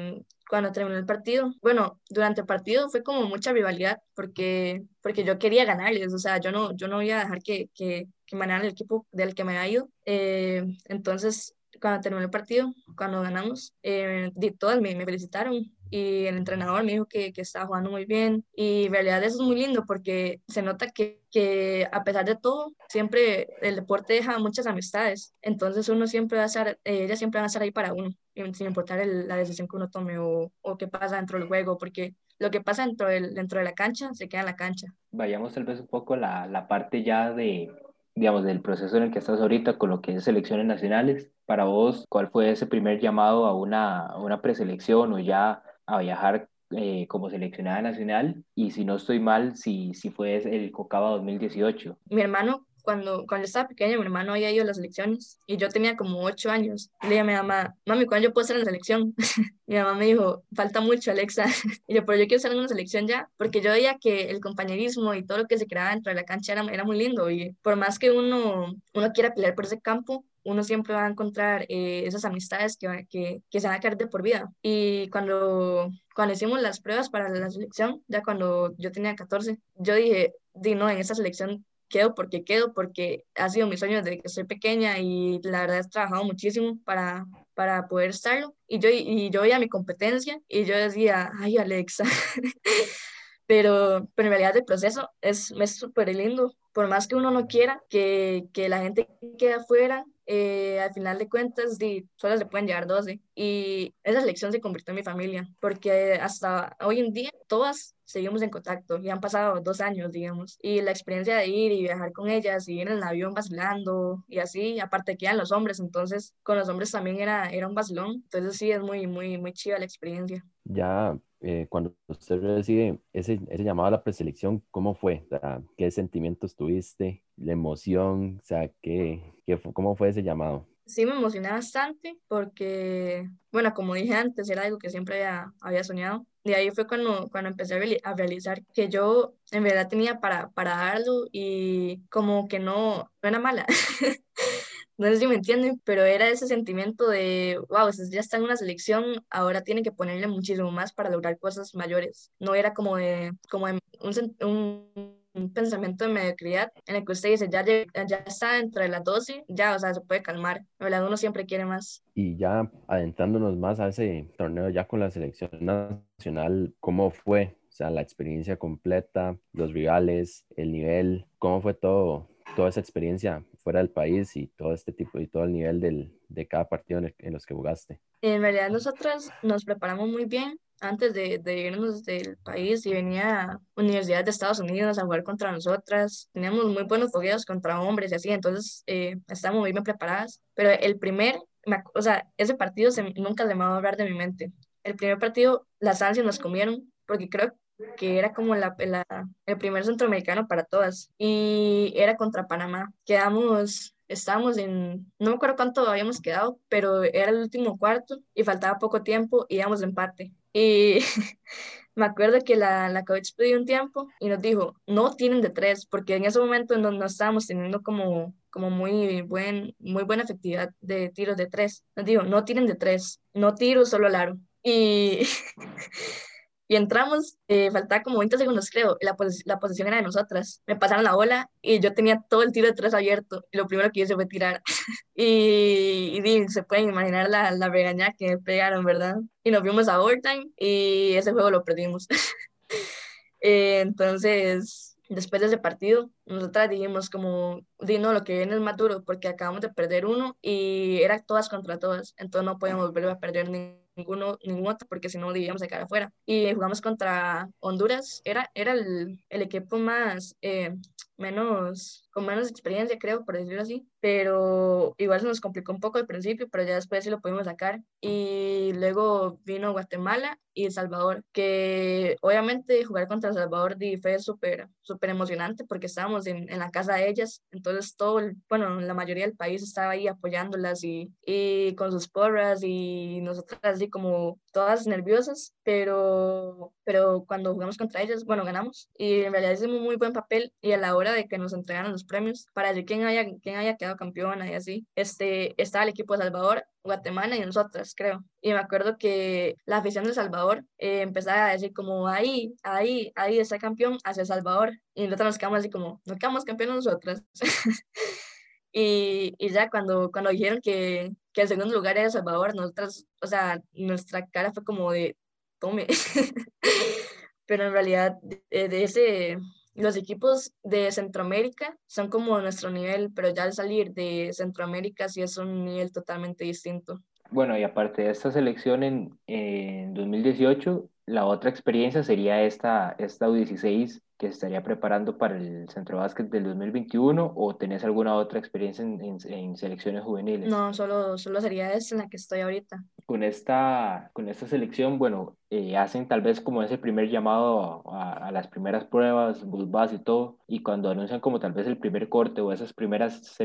cuando terminó el partido, bueno, durante el partido fue como mucha rivalidad porque, porque yo quería ganarles, o sea, yo no, yo no iba a dejar que, que, que el equipo del que me había ido. Eh, entonces, cuando terminó el partido, cuando ganamos, eh, todas me, me felicitaron y el entrenador me dijo que, que, estaba jugando muy bien y en realidad eso es muy lindo porque se nota que, que, a pesar de todo siempre el deporte deja muchas amistades entonces uno siempre va a estar eh, ellas siempre van a estar ahí para uno sin importar el, la decisión que uno tome o, o qué pasa dentro del juego porque lo que pasa dentro, del, dentro de la cancha se queda en la cancha vayamos tal vez un poco la, la parte ya de digamos, del proceso en el que estás ahorita con lo que es selecciones nacionales. Para vos, ¿cuál fue ese primer llamado a una, a una preselección o ya a viajar eh, como seleccionada nacional y si no estoy mal, si, si fue el Cocaba 2018. Mi hermano cuando, cuando estaba pequeña, mi hermano había ido a las elecciones y yo tenía como ocho años. Le dije a mi mamá, mami, ¿cuándo yo puedo estar en la selección? (laughs) mi mamá me dijo, falta mucho, Alexa. (laughs) y yo, pero yo quiero estar en una selección ya, porque yo veía que el compañerismo y todo lo que se creaba dentro de la cancha era, era muy lindo y por más que uno, uno quiera pelear por ese campo, uno siempre va a encontrar eh, esas amistades que, que, que, se van a quedar de por vida. Y cuando, cuando hicimos las pruebas para la selección, ya cuando yo tenía 14, yo dije, di no, en esa selección quedo porque quedo, porque ha sido mi sueño desde que soy pequeña y la verdad he trabajado muchísimo para, para poder estarlo. Y yo, y yo veía mi competencia y yo decía, ay Alexa, (laughs) pero, pero en realidad el proceso es súper lindo, por más que uno no quiera que, que la gente quede afuera, eh, al final de cuentas di, solo se pueden llevar 12 y esa selección se convirtió en mi familia porque hasta hoy en día todas seguimos en contacto y han pasado dos años, digamos, y la experiencia de ir y viajar con ellas y ir en el avión vacilando y así, aparte que eran los hombres, entonces con los hombres también era, era un vacilón, entonces sí es muy, muy, muy chida la experiencia. Ya eh, cuando usted recibe ese, ese llamado a la preselección, ¿cómo fue? ¿Qué sentimientos tuviste? ¿La emoción? O sea, ¿qué, qué ¿cómo fue ese llamado? Sí, me emocioné bastante porque, bueno, como dije antes, era algo que siempre había, había soñado. De ahí fue cuando, cuando empecé a realizar que yo en verdad tenía para, para darlo y como que no, no era mala. (laughs) no sé si me entienden, pero era ese sentimiento de, wow, ya está en una selección, ahora tiene que ponerle muchísimo más para lograr cosas mayores. No era como de, como un, un, pensamiento de mediocridad en el que usted dice, ya, ya está dentro de las 12, ya, o sea, se puede calmar. Verdad, uno siempre quiere más. Y ya adentrándonos más a ese torneo ya con la selección nacional, ¿cómo fue? O sea, la experiencia completa, los rivales, el nivel, ¿cómo fue todo, toda esa experiencia fuera del país y todo este tipo y todo el nivel del, de cada partido en, los que jugaste? En realidad nosotros nos preparamos muy bien antes de, de, irnos del país y venía a universidades de Estados Unidos a jugar contra nosotras. Teníamos muy buenos fogueos contra hombres y así, entonces eh, estábamos muy bien preparadas. Pero el primer, o sea, ese partido se, nunca se me va a hablar de mi mente. El primer partido, las ansias nos comieron, porque creo que era como la, el primer centroamericano para todas, y era contra Panamá. Quedamos, estábamos en, no me acuerdo cuánto habíamos quedado, pero era el último cuarto y faltaba poco tiempo y íbamos de empate. Y (laughs) me acuerdo que la, la coach pidió un tiempo y nos dijo, no tienen de tres, porque en ese momento no, no estábamos teniendo como, como muy, buen, muy buena efectividad de tiros de tres. Nos dijo, no tienen de tres, no tiro, solo al aro. Y (laughs) y entramos, eh, faltaba como 20 segundos creo, la, la posición era de nosotras. Me pasaron la bola y yo tenía todo el tiro de tres abierto y lo primero que hice fue tirar. (laughs) y, y, se pueden imaginar la, la regañada que me pegaron, ¿verdad? Y nos fuimos a overtime y ese juego lo perdimos. (laughs) eh, entonces, después de ese partido, nosotras dijimos como, no, lo que viene es más duro porque acabamos de perder uno y era todas contra todas, entonces no podemos volver a perder ni ninguno, ningún otro, porque si no debíamos de cara afuera. Y jugamos contra Honduras, era, era el, el equipo más, eh, menos, con menos experiencia, creo, por decirlo así, pero igual se nos complicó un poco al principio, pero ya después sí lo pudimos sacar. Y luego vino Guatemala y El Salvador, que obviamente jugar contra El Salvador fue súper, súper emocionante porque estábamos en, en, la casa de ellas, entonces todo, el, bueno, la mayoría del país estaba ahí apoyándolas y, y con sus porras y nosotras así como todas nerviosas, pero, pero cuando jugamos contra ellas, bueno, ganamos y en realidad hicimos un muy buen papel y a la hora de que nos entregaron los premios para decir quién haya, quién haya quedado campeona y así, este, estaba el equipo de Salvador, Guatemala y nosotras, creo. Y me acuerdo que la afición de Salvador eh, empezaba a decir como, ahí, ahí, ahí está campeón hacia Salvador. Y nosotros nos quedamos así como, no quedamos campeones nosotras. (laughs) y, y, ya cuando, cuando dijeron que, que el segundo lugar era Salvador, nosotras, o sea, nuestra cara fue como de, tome. (laughs) Pero en realidad, de ese los equipos de Centroamérica son como nuestro nivel, pero ya al salir de Centroamérica sí es un nivel totalmente distinto. Bueno, y aparte de esta selección en, en 2018, la otra experiencia sería esta, esta U16 que estaría preparando para el Centro Básquet del 2021 o tenés alguna otra experiencia en, en, selecciones juveniles? No, solo, solo sería esta en la que estoy ahorita. Con esta, con esta selección, bueno, eh, hacen tal vez como ese primer llamado a, a las primeras pruebas, bus y todo, y cuando anuncian como tal vez el primer corte o esas primeras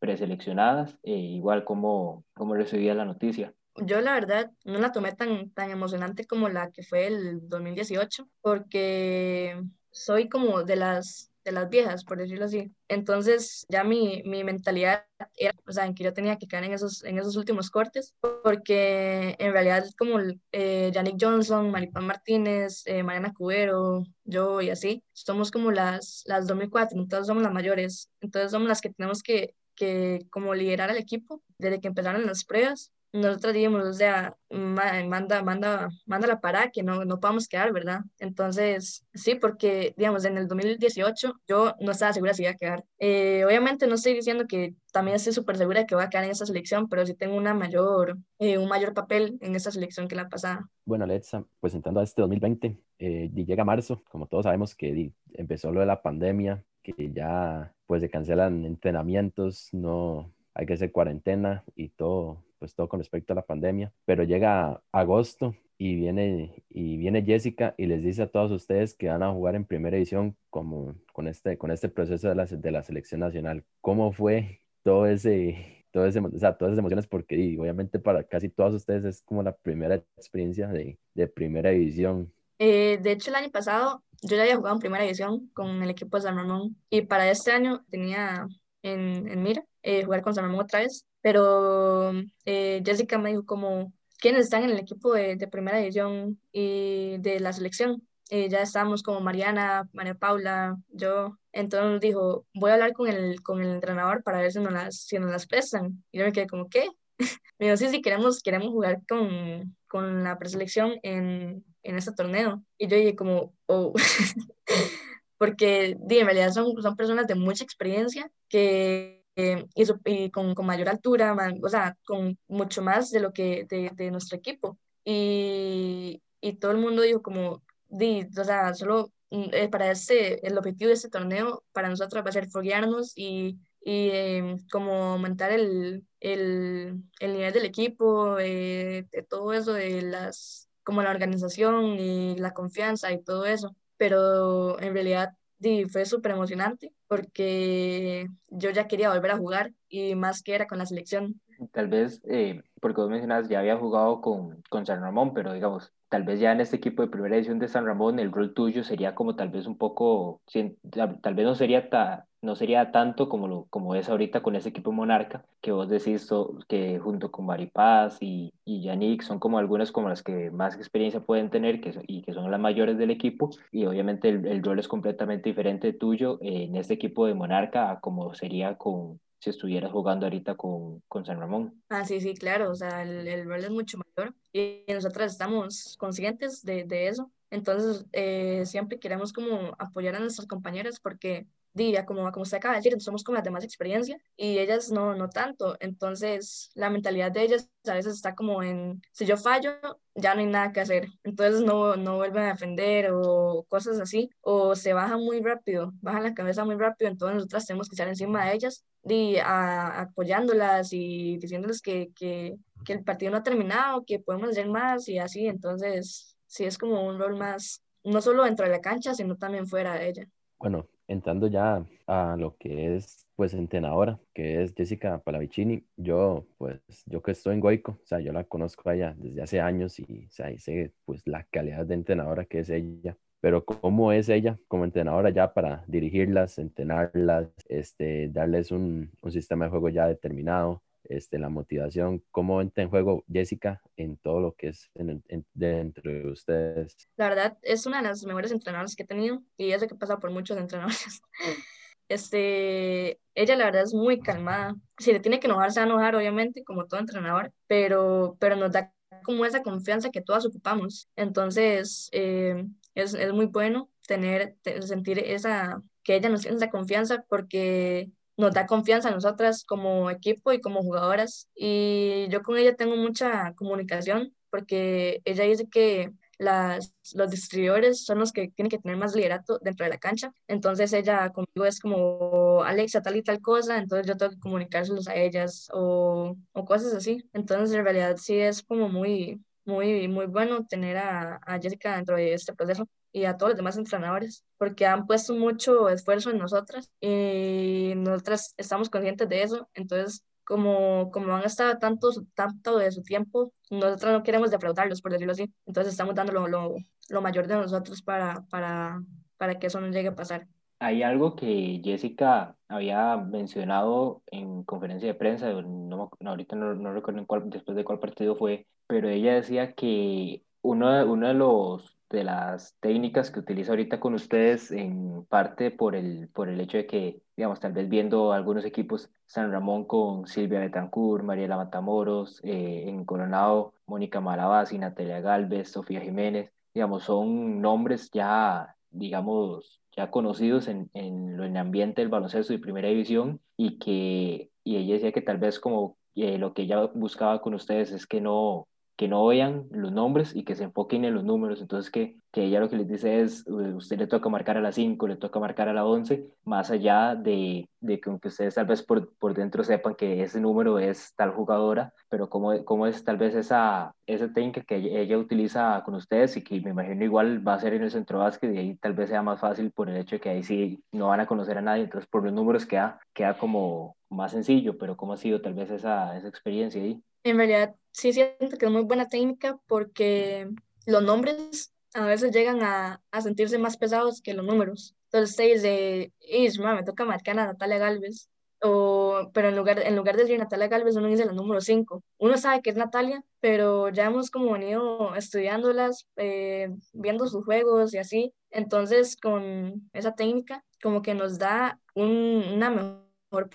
preseleccionadas, eh, igual como, como recibía la noticia yo la verdad no la tomé tan, tan emocionante como la que fue el 2018, porque soy como de las, de las viejas, por decirlo así. Entonces ya mi, mi mentalidad era, o sea, en que yo tenía que caer en esos, en esos últimos cortes, porque en realidad como eh, Yannick Johnson, Maripán Martínez, eh, Mariana Cubero, yo y así, somos como las, las 2004, entonces somos las mayores, entonces somos las que tenemos que, que como liderar al equipo desde que empezaron las pruebas nosotros dijimos, o sea, manda, manda, manda la para que no, no podamos quedar, ¿verdad? Entonces, sí, porque, digamos, en el 2018 yo no estaba segura si iba a quedar. Eh, obviamente no estoy diciendo que también estoy súper segura de que voy a quedar en esa selección, pero sí tengo una mayor, eh, un mayor papel en esa selección que la pasada. Bueno, Alexa, pues entrando a este 2020, eh, llega marzo, como todos sabemos que empezó lo de la pandemia, que ya pues se cancelan entrenamientos, no hay que hacer cuarentena y todo pues todo con respecto a la pandemia, pero llega agosto y viene, y viene Jessica y les dice a todos ustedes que van a jugar en primera edición como, con, este, con este proceso de la, de la selección nacional. ¿Cómo fue todo ese, todo ese, o sea, todas esas emociones? Porque obviamente para casi todos ustedes es como la primera experiencia de, de primera división. Eh, de hecho, el año pasado yo ya había jugado en primera división con el equipo de San Ramón y para este año tenía en, en mira eh, jugar con San Ramón otra vez pero eh, Jessica me dijo como, ¿quiénes están en el equipo de, de primera división y de la selección? Eh, ya estábamos como Mariana, María Paula, yo. Entonces dijo, voy a hablar con el, con el entrenador para ver si nos las, si nos las prestan. Y yo me quedé como, ¿qué? (laughs) me dijo, sí, sí, queremos, queremos jugar con, con la preselección en, en este torneo. Y yo dije como, oh, (laughs) porque en realidad son, son personas de mucha experiencia que eh, y, con, con, mayor altura, o sea, con mucho más de lo que de, de nuestro equipo. Y, y, todo el mundo dijo como, di, o sea, solo mm, eh, para este, el objetivo de este torneo para nosotros va a ser foguearnos y, y eh, como aumentar el, el, el, nivel del equipo, de todo eso, de las, como la organización y la confianza y todo eso. Pero en realidad di, fue súper emocionante porque yo ya quería volver a jugar y más que era con la selección. Tal vez, eh, porque vos mencionas, ya había jugado con, con San Ramón, pero digamos, tal vez ya en este equipo de primera edición de San Ramón el rol tuyo sería como tal vez un poco, tal vez no sería, ta, no sería tanto como, lo, como es ahorita con ese equipo Monarca, que vos decís que junto con Maripaz y, y Yannick son como algunas como las que más experiencia pueden tener que, y que son las mayores del equipo y obviamente el, el rol es completamente diferente tuyo en este equipo de Monarca a como sería con, si estuvieras jugando ahorita con, con San Ramón. Ah, sí, sí, claro, o sea, el, el rol es mucho mayor y nosotras estamos conscientes de, de eso. Entonces, eh, siempre queremos como apoyar a nuestras compañeras porque diría, como, como usted acaba de decir, somos con las demás experiencia y ellas no, no tanto. Entonces, la mentalidad de ellas a veces está como en, si yo fallo, ya no hay nada que hacer. Entonces, no, no vuelven a defender o cosas así, o se bajan muy rápido, bajan la cabeza muy rápido. Entonces, nosotras tenemos que estar encima de ellas y apoyándolas y diciéndoles que, que, que el partido no ha terminado, que podemos hacer más y así. Entonces, sí es como un rol más, no solo dentro de la cancha, sino también fuera de ella. Bueno, entrando ya a lo que es pues entrenadora, que es Jessica Palavicini, yo pues yo que estoy en Goico, o sea, yo la conozco a ella desde hace años y o sea, sé pues la calidad de entrenadora que es ella, pero cómo es ella como entrenadora ya para dirigirlas, entrenarlas, este, darles un, un sistema de juego ya determinado, este, la motivación, cómo entra en juego Jessica en todo lo que es en, dentro de ustedes. La verdad, es una de las mejores entrenadoras que he tenido y es de que pasa por muchos entrenadores. (laughs) Este, ella la verdad es muy calmada. Si le tiene que enojar, se va a enojar, obviamente, como todo entrenador, pero, pero nos da como esa confianza que todas ocupamos. Entonces, eh, es, es, muy bueno tener, sentir esa, que ella nos tiene esa confianza porque nos da confianza a nosotras como equipo y como jugadoras. Y yo con ella tengo mucha comunicación porque ella dice que, las, los distribuidores son los que tienen que tener más liderato dentro de la cancha. Entonces ella conmigo es como, Alexa, tal y tal cosa, entonces yo tengo que comunicárselos a ellas o, o cosas así. Entonces en realidad sí es como muy, muy, muy bueno tener a, a Jessica dentro de este proceso y a todos los demás entrenadores, porque han puesto mucho esfuerzo en nosotras y nosotras estamos conscientes de eso. Entonces, como, como han estado tanto, tanto de su tiempo, nosotros no queremos defraudarlos, por decirlo así. Entonces estamos dando lo, lo, lo mayor de nosotros para, para, para que eso no llegue a pasar. Hay algo que Jessica había mencionado en conferencia de prensa, no, ahorita no, no recuerdo en cuál, después de cuál partido fue, pero ella decía que uno, uno de los de las técnicas que utiliza ahorita con ustedes en parte por el, por el hecho de que, digamos, tal vez viendo algunos equipos, San Ramón con Silvia Betancourt, Mariela Matamoros, eh, en Coronado, Mónica y Natalia Galvez, Sofía Jiménez, digamos, son nombres ya, digamos, ya conocidos en, en, el ambiente del baloncesto de primera división y que, y ella decía que tal vez como eh, lo que ella buscaba con ustedes es que no, que no vean los nombres y que se enfoquen en los números. Entonces, que, que ella lo que les dice es, usted le toca marcar a las 5, le toca marcar a la 11, más allá de, de que aunque ustedes tal vez por, por dentro sepan que ese número es tal jugadora, pero cómo, cómo es tal vez esa, esa técnica que ella, utiliza con ustedes y que me imagino igual va a ser en el centro básquet y ahí tal vez sea más fácil por el hecho de que ahí sí no van a conocer a nadie, entonces por los números queda, queda como más sencillo, pero cómo ha sido tal vez esa, esa experiencia ahí. En realidad sí siento que es muy buena técnica porque los nombres a veces llegan a, a sentirse más pesados que los números. Entonces usted dice, Isma, me toca marcar a Natalia Galvez. O, pero en lugar, en lugar de decir Natalia Galvez, uno dice la número 5. Uno sabe que es Natalia, pero ya hemos como venido estudiándolas, eh, viendo sus juegos y así. Entonces, con esa técnica, como que nos da un, una mejor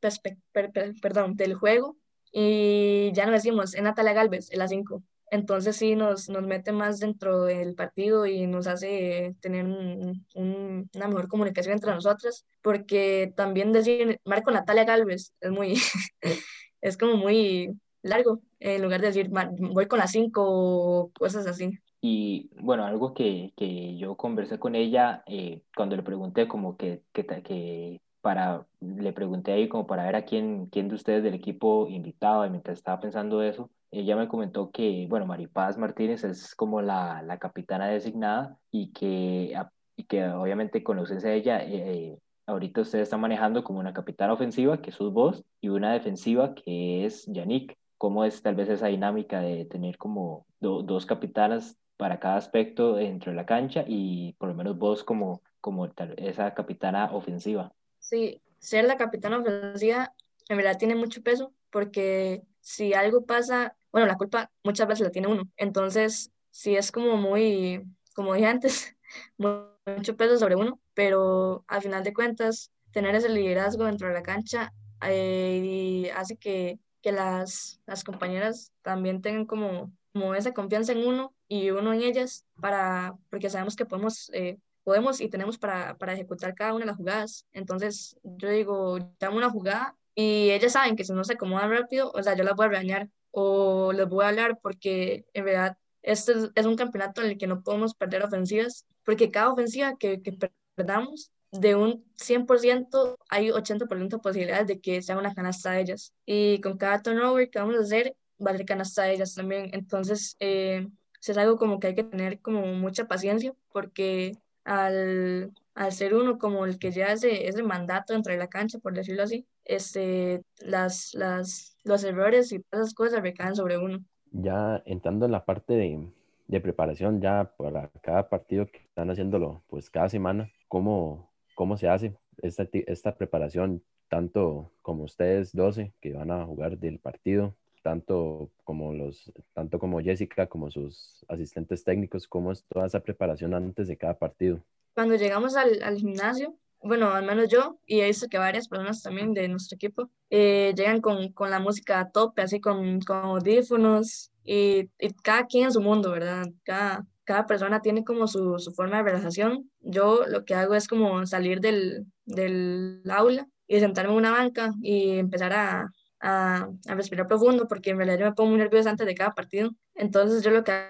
perspectiva, perdón, del juego y ya nos decimos, es Natalia Galvez, en la 5. Entonces sí nos, nos mete más dentro del partido y nos hace tener un, una mejor comunicación entre nosotras, porque también decir Marco Natalia Galvez es muy, (laughs) es como muy largo, en lugar de decir voy con la 5 o cosas así. Y bueno, algo que, que yo conversé con ella eh, cuando le pregunté como que, que, que para, le pregunté ahí como para ver a quién, quién de ustedes del equipo invitaba y mientras estaba pensando eso, ella me comentó que, bueno, Maripaz Martínez es como la, la capitana designada y que, y que obviamente con la ausencia de ella, eh, ahorita ustedes están manejando como una capitana ofensiva, que su voz, y una defensiva, que es Yannick. ¿Cómo es tal vez esa dinámica de tener como dos capitanas para cada aspecto dentro de la cancha y por lo menos vos como, como esa capitana ofensiva? Sí, ser la capitana ofensiva en verdad tiene mucho peso porque si algo pasa, bueno, la culpa muchas veces la tiene uno. Entonces, sí es como muy, como dije antes, (laughs) mucho peso sobre uno, pero al final de cuentas, tener ese liderazgo dentro de la cancha eh, hace que, que las, las compañeras también tengan como, como esa confianza en uno y uno en ellas, para, porque sabemos que podemos eh, podemos y tenemos para, para ejecutar cada una de las jugadas. Entonces, yo digo, llamo una jugada y ellas saben que si no se acomodan rápido, o sea, yo las voy a regañar o les voy a hablar porque en verdad este es, un campeonato en el que no podemos perder ofensivas, porque cada ofensiva que, que perdamos, de un 100% hay 80% de posibilidades de que sea una canasta de ellas. Y con cada turnover que vamos a hacer, va a ser canasta de ellas también. Entonces, eh, es algo como que hay que tener como mucha paciencia, porque al, al ser uno como el que ya ese, ese mandato dentro de la cancha, por decirlo así, este, las, las, los errores y todas esas cosas recaen sobre uno. Ya entrando en la parte de, de preparación ya para cada partido que están haciéndolo pues cada semana, ¿cómo, cómo se hace esta, esta preparación? Tanto como ustedes 12 que van a jugar del partido, tanto como los, tanto como Jessica, como sus asistentes técnicos, cómo es toda esa preparación antes de cada partido. Cuando llegamos al, al gimnasio, bueno, al menos yo, y he visto que varias personas también de nuestro equipo, eh, llegan con, con, la música a tope, así con, con audífonos, y, y, cada quien en su mundo, ¿verdad? Cada, cada persona tiene como su, su, forma de relajación. Yo lo que hago es como salir del, del aula y sentarme en una banca y empezar a, a, respirar profundo porque en realidad yo me pongo muy nerviosa antes de cada partido. Entonces yo lo que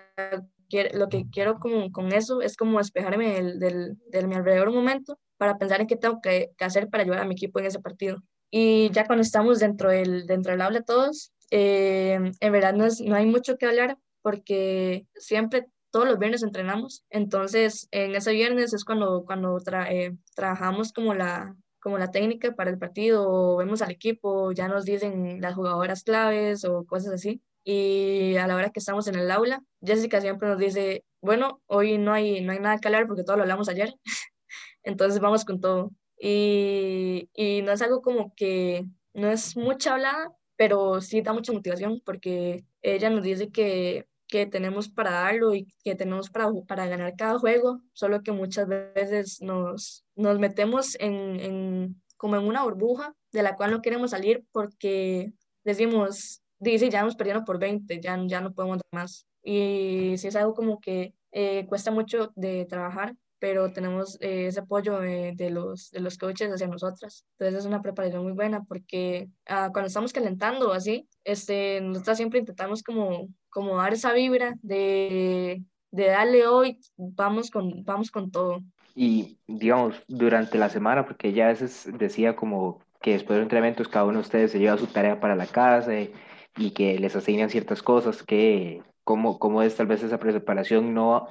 lo que quiero con, con eso es como despejarme del, del, de mi alrededor un momento para pensar en qué tengo que, que, hacer para ayudar a mi equipo en ese partido. Y ya cuando estamos dentro del, dentro del aula todos, eh, en verdad no, es, no hay mucho que hablar porque siempre todos los viernes entrenamos. Entonces, en ese viernes es cuando, cuando eh, trabajamos como la, como la técnica para el partido, vemos al equipo, ya nos dicen las jugadoras claves o cosas así. Y a la hora que estamos en el aula, Jessica siempre nos dice, bueno, hoy no hay, no hay nada que hablar porque todo lo hablamos ayer. (laughs) Entonces vamos con todo. Y, y no es algo como que, no es mucha hablada, pero sí da mucha motivación porque ella nos dice que que tenemos para darlo y que tenemos para, para ganar cada juego, solo que muchas veces nos, nos metemos en, en, como en una burbuja de la cual no queremos salir porque decimos, dice, ya nos perdieron por 20, ya, ya no podemos dar más. Y si es algo como que eh, cuesta mucho de trabajar, pero tenemos eh, ese apoyo de, los, de los coaches hacia nosotras. Entonces es una preparación muy buena porque ah, cuando estamos calentando así, este, nosotras siempre intentamos como, como dar esa vibra de, de darle hoy, vamos con, vamos con todo. Y digamos, durante la semana, porque ya a veces decía como que después de los entrenamientos cada uno de ustedes se lleva su tarea para la casa y, y que les asignan ciertas cosas, que cómo, cómo es tal vez esa preparación no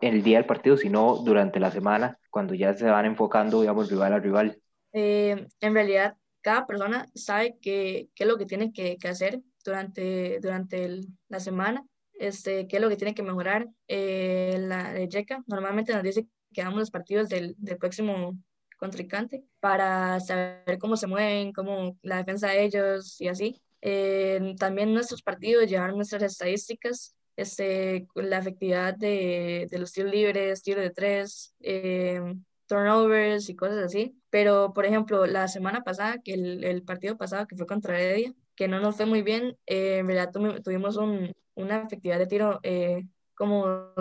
el día del partido, sino durante la semana, cuando ya se van enfocando, digamos, rival a rival? Eh, en realidad, cada persona sabe qué, qué es lo que tiene que, que hacer durante, durante la semana, este, qué es lo que tiene que mejorar. Eh, la de Jeca normalmente nos dice que damos los partidos del, del próximo contrincante para saber cómo se mueven, cómo la defensa de ellos y así. Eh, también nuestros partidos, llevar nuestras estadísticas este, la efectividad de, de los tiros libres, tiro de tres, eh, turnovers y cosas así. Pero, por ejemplo, la semana pasada, que el, el partido pasado que fue contra Heredia, que no nos fue muy bien, eh, en verdad tuvimos un, una efectividad de tiro eh, como,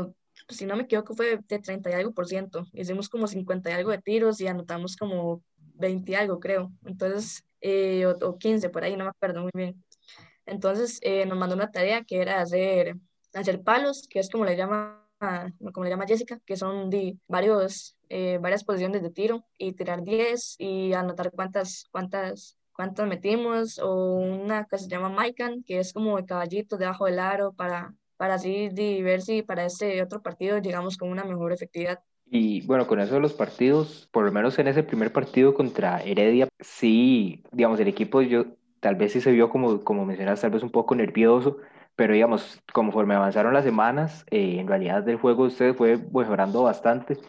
si no me equivoco, fue de 30 y algo por ciento. Hicimos como 50 y algo de tiros y anotamos como 20 y algo, creo. Entonces, o, o, 15 por ahí, no me acuerdo muy bien. Entonces, nos mandó una tarea que era hacer hacer palos, que es como le llama, como le llama Jessica, que son de varios, eh, varias posiciones de tiro, y tirar 10 y anotar cuántas, cuántas, cuántas metimos, o una que se llama Maikan, que es como el caballito debajo del aro para, para así de ver si para este otro partido llegamos con una mejor efectividad. Y bueno, con eso de los partidos, por lo menos en ese primer partido contra Heredia, sí, digamos, el equipo yo tal vez sí se vio como, como mencionas, tal vez un poco nervioso, pero digamos, conforme avanzaron las semanas, eh, en realidad el juego de ustedes fue mejorando bastante.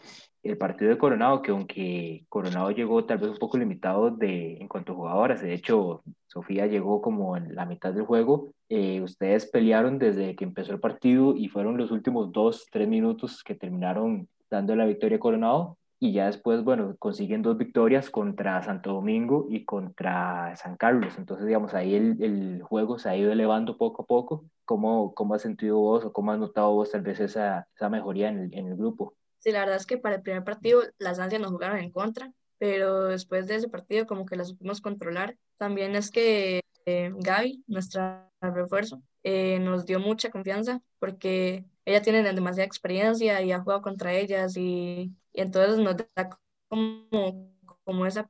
El partido de Coronado, que aunque Coronado llegó tal vez un poco limitado de, en cuanto a jugadoras, de hecho, Sofía llegó como en la mitad del juego, eh, ustedes pelearon desde que empezó el partido y fueron los últimos dos, tres minutos que terminaron dando la victoria a Coronado y ya después, bueno, consiguen dos victorias contra Santo Domingo y contra San Carlos. Entonces, digamos, ahí el, el juego se ha ido elevando poco a poco. ¿Cómo, cómo has sentido vos o cómo has notado vos tal vez esa, esa mejoría en el, en el grupo? Sí, la verdad es que para el primer partido las ansias nos jugaron en contra, pero después de ese partido como que las supimos controlar. También es que eh, Gaby, nuestra refuerzo, eh, nos dio mucha confianza porque ella tiene demasiada experiencia y ha jugado contra ellas y y entonces nos da como, como esas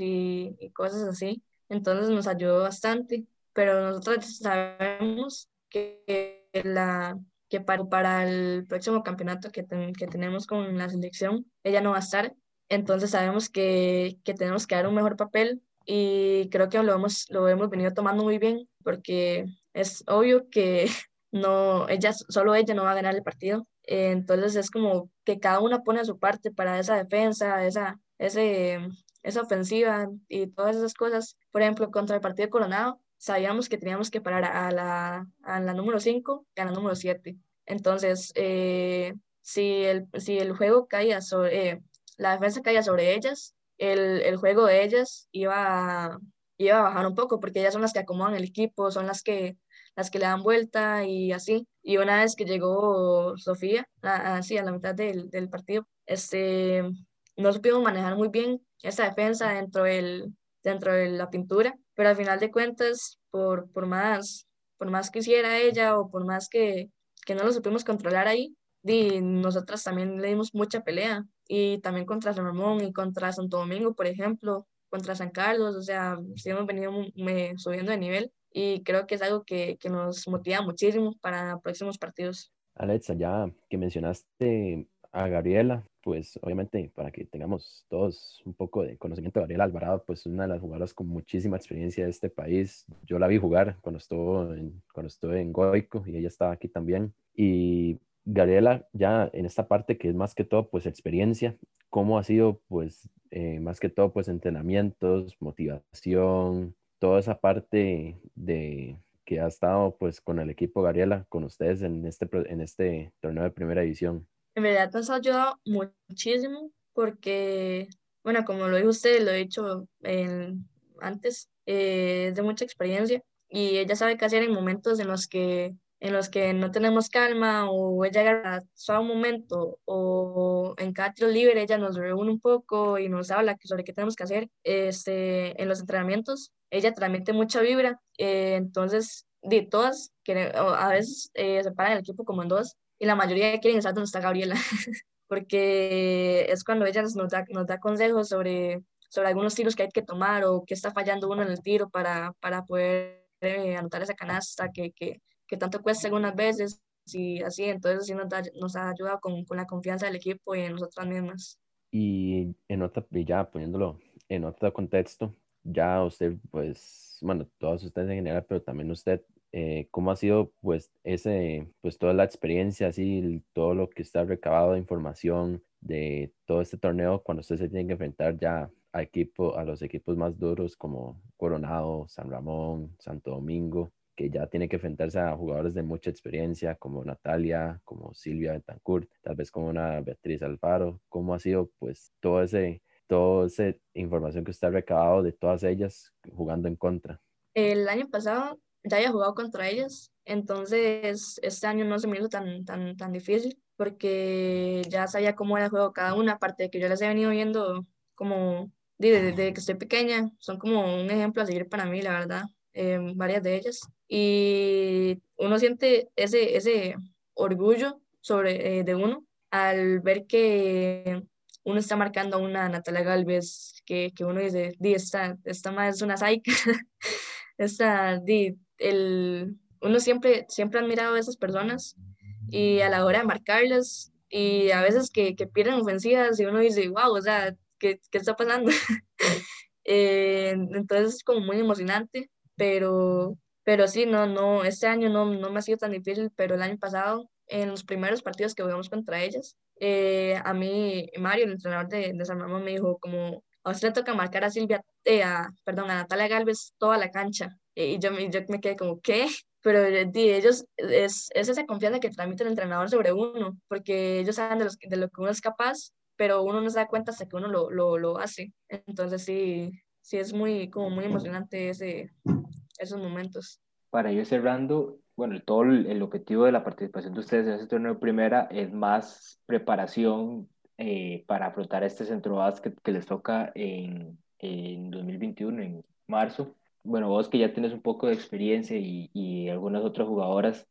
y, y cosas así. Entonces nos ayudó bastante, pero nosotros sabemos que, la, que para, para el próximo campeonato que, que tenemos con la selección, ella no va a estar. Entonces sabemos que, que tenemos que dar un mejor papel y creo que lo hemos, lo hemos venido tomando muy bien porque es obvio que (laughs) no, ella, solo ella no va a ganar el partido entonces es como que cada una pone su parte para esa defensa, esa, ese, esa ofensiva y todas esas cosas. Por ejemplo, contra el partido Coronado, sabíamos que teníamos que parar a la, a la número 5 y a la número 7. Entonces, eh, si, el, si el juego caía sobre, eh, la defensa caía sobre ellas, el, el juego de ellas iba iba a bajar un poco porque ellas son las que acomodan el equipo, son las que las que le dan vuelta y así. Y una vez que llegó Sofía, así a la mitad del, del partido, este, no supimos manejar muy bien esa defensa dentro, del, dentro de la pintura, pero al final de cuentas, por, por, más, por más que hiciera ella o por más que, que no lo supimos controlar ahí, di, nosotras también le dimos mucha pelea y también contra San Ramón y contra Santo Domingo, por ejemplo, contra San Carlos, o sea, sí hemos venido subiendo de nivel y creo que es algo que, que nos motiva muchísimo para próximos partidos. Alexa, ya que mencionaste a Gabriela, pues obviamente para que tengamos todos un poco de conocimiento, Gabriela Alvarado, pues una de las jugadoras con muchísima experiencia de este país. Yo la vi jugar cuando estuvo en, cuando estuve en Goico y ella estaba aquí también. Y Gabriela, ya en esta parte que es más que todo pues experiencia, ¿cómo ha sido pues eh, más que todo pues entrenamientos, motivación, toda esa parte de que ha estado pues con el equipo Gabriela, con ustedes en este, en este torneo de primera división? En verdad nos ha ayudado muchísimo porque, bueno, como lo dijo usted, lo he dicho antes, eh, es de mucha experiencia y ella sabe qué hacer en momentos en los que en los que no tenemos calma o ella llega a un momento o en cada tiro libre ella nos reúne un poco y nos habla sobre qué tenemos que hacer este, en los entrenamientos. Ella transmite mucha vibra, eh, entonces de todas, que a veces eh, se paran el equipo como en dos y la mayoría quieren estar donde está Gabriela, (laughs) porque es cuando ella nos da, nos da consejos sobre, sobre algunos tiros que hay que tomar o qué está fallando uno en el tiro para, para poder eh, anotar esa canasta que, que, que, tanto cuesta algunas veces y así, entonces sí nos, nos ha ayudado con, con, la confianza del equipo y en nosotras mismas. Y en otra, ya poniéndolo en otro contexto, ya usted, pues, bueno, todos ustedes en general, pero también usted eh, cómo ha sido pues ese, pues toda la experiencia, así, todo lo que está recabado de información de todo este torneo cuando usted se tiene que enfrentar ya a equipo, a los equipos más duros como Coronado, San Ramón, Santo Domingo, que ya tiene que enfrentarse a jugadores de mucha experiencia como Natalia, como Silvia Betancourt, tal vez como una Beatriz Alfaro, cómo ha sido pues todo ese, toda esa información que usted ha recabado de todas ellas jugando en contra. El año pasado ya había jugado contra ellas, entonces este año no se me hizo tan, tan, tan difícil porque ya sabía cómo era el juego cada una, aparte de que yo las he venido viendo como desde, que estoy pequeña, son como un ejemplo a seguir para mí, la verdad, em, varias de ellas. Y uno siente ese, ese orgullo sobre, eh, de uno al ver que uno está marcando a una Natalia Galvez, que, que uno dice, di, esta, esta más es una psych, (laughs) esta, di, el, uno siempre, siempre ha admirado a esas personas y a la hora de marcarlas y a veces que, que pierden ofensivas y uno dice, wow, o sea, ¿qué, qué está pasando? (laughs) eh, entonces es como muy emocionante, pero, pero sí, no, no, este año no, no me ha sido tan difícil, pero el año pasado, en los primeros partidos que jugamos contra ellas, eh, a mí, Mario, el entrenador de, de San Ramón, me dijo como, a usted le toca marcar a Silvia, eh, perdón, a Natalia Galvez toda la cancha. Y yo, yo me quedé como, ¿qué? Pero de ellos es, es esa confianza que transmite el entrenador sobre uno, porque ellos saben de, los, de lo que uno es capaz, pero uno no se da cuenta hasta que uno lo, lo, lo hace. Entonces sí, sí es muy, como muy emocionante ese, esos momentos. Para ir cerrando, bueno, todo el, el objetivo de la participación de ustedes en este torneo primera es más preparación eh, para afrontar este centro básquet que les toca en, en 2021, en marzo bueno, vos que ya tienes un poco de experiencia y, y algunas otras jugadoras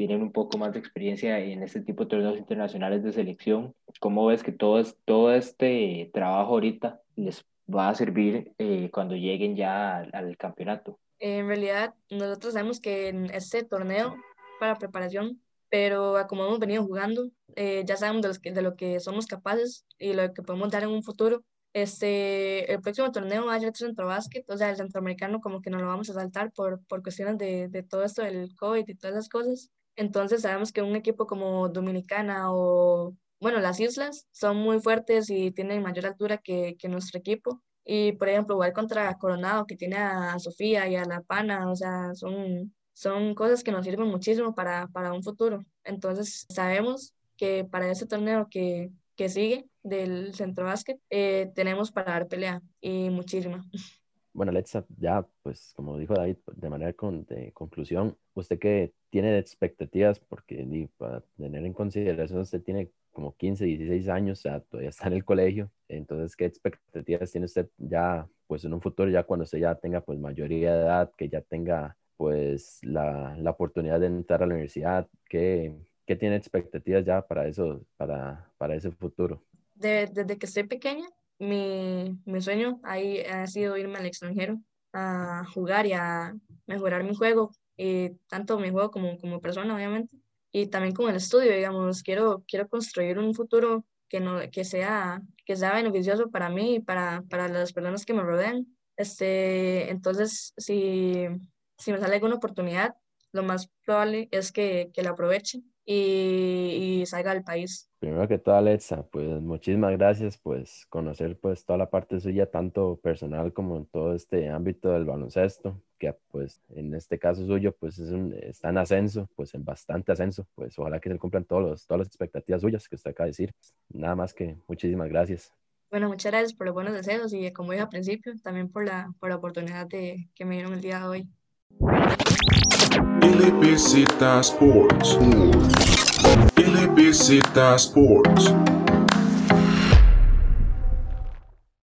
tienen un poco más de experiencia en este tipo de torneos internacionales de selección, ¿cómo ves que todo, todo este trabajo ahorita les va a servir eh, cuando lleguen ya al, campeonato? En realidad, nosotros sabemos que en este torneo para preparación, pero como hemos venido jugando, eh, ya sabemos de, los que, de lo que somos capaces y lo que podemos dar en un futuro. Este, el próximo torneo va a ser centro básquet, o sea, el centroamericano como que no lo vamos a saltar por, por cuestiones de, de todo esto del COVID y todas esas cosas. Entonces sabemos que un equipo como Dominicana o, bueno, las islas son muy fuertes y tienen mayor altura que, que nuestro equipo. Y, por ejemplo, jugar contra Coronado, que tiene a Sofía y a La Pana, o sea, son, son cosas que nos sirven muchísimo para, para un futuro. Entonces, sabemos que para ese torneo que, que sigue del centro básquet, eh, tenemos para dar pelea y muchísima. Bueno, Alexa, ya pues como dijo David, de manera con, de conclusión, usted que tiene expectativas, porque para tener en consideración usted tiene como 15, 16 años, o sea, todavía está en el colegio, entonces, ¿qué expectativas tiene usted ya, pues en un futuro, ya cuando usted ya tenga pues mayoría de edad, que ya tenga pues la, la oportunidad de entrar a la universidad, ¿qué, ¿qué tiene expectativas ya para eso, para, para ese futuro? desde que estoy pequeña, mi, mi sueño ahí ha sido irme al extranjero a jugar y a mejorar mi juego, y tanto mi juego como como persona, obviamente, y también con el estudio, digamos, quiero, quiero construir un futuro que, no, que, sea, que sea beneficioso para mí y para, para las personas que me rodean. Este, entonces, si, si me sale alguna oportunidad, lo más probable es que, que la aproveche y, y salga al país. Primero que todo, Alexa, pues muchísimas gracias, pues conocer pues toda la parte suya, tanto personal como en todo este ámbito del baloncesto, que pues en este caso suyo pues es un, está en ascenso, pues en bastante ascenso, pues ojalá que se cumplan todos los, todas las expectativas suyas que usted acaba de decir. Nada más que muchísimas gracias. Bueno, muchas gracias por los buenos deseos y como dije al principio, también por la, por la oportunidad de, que me dieron el día de hoy. LBZ Sports. LBZ Sports.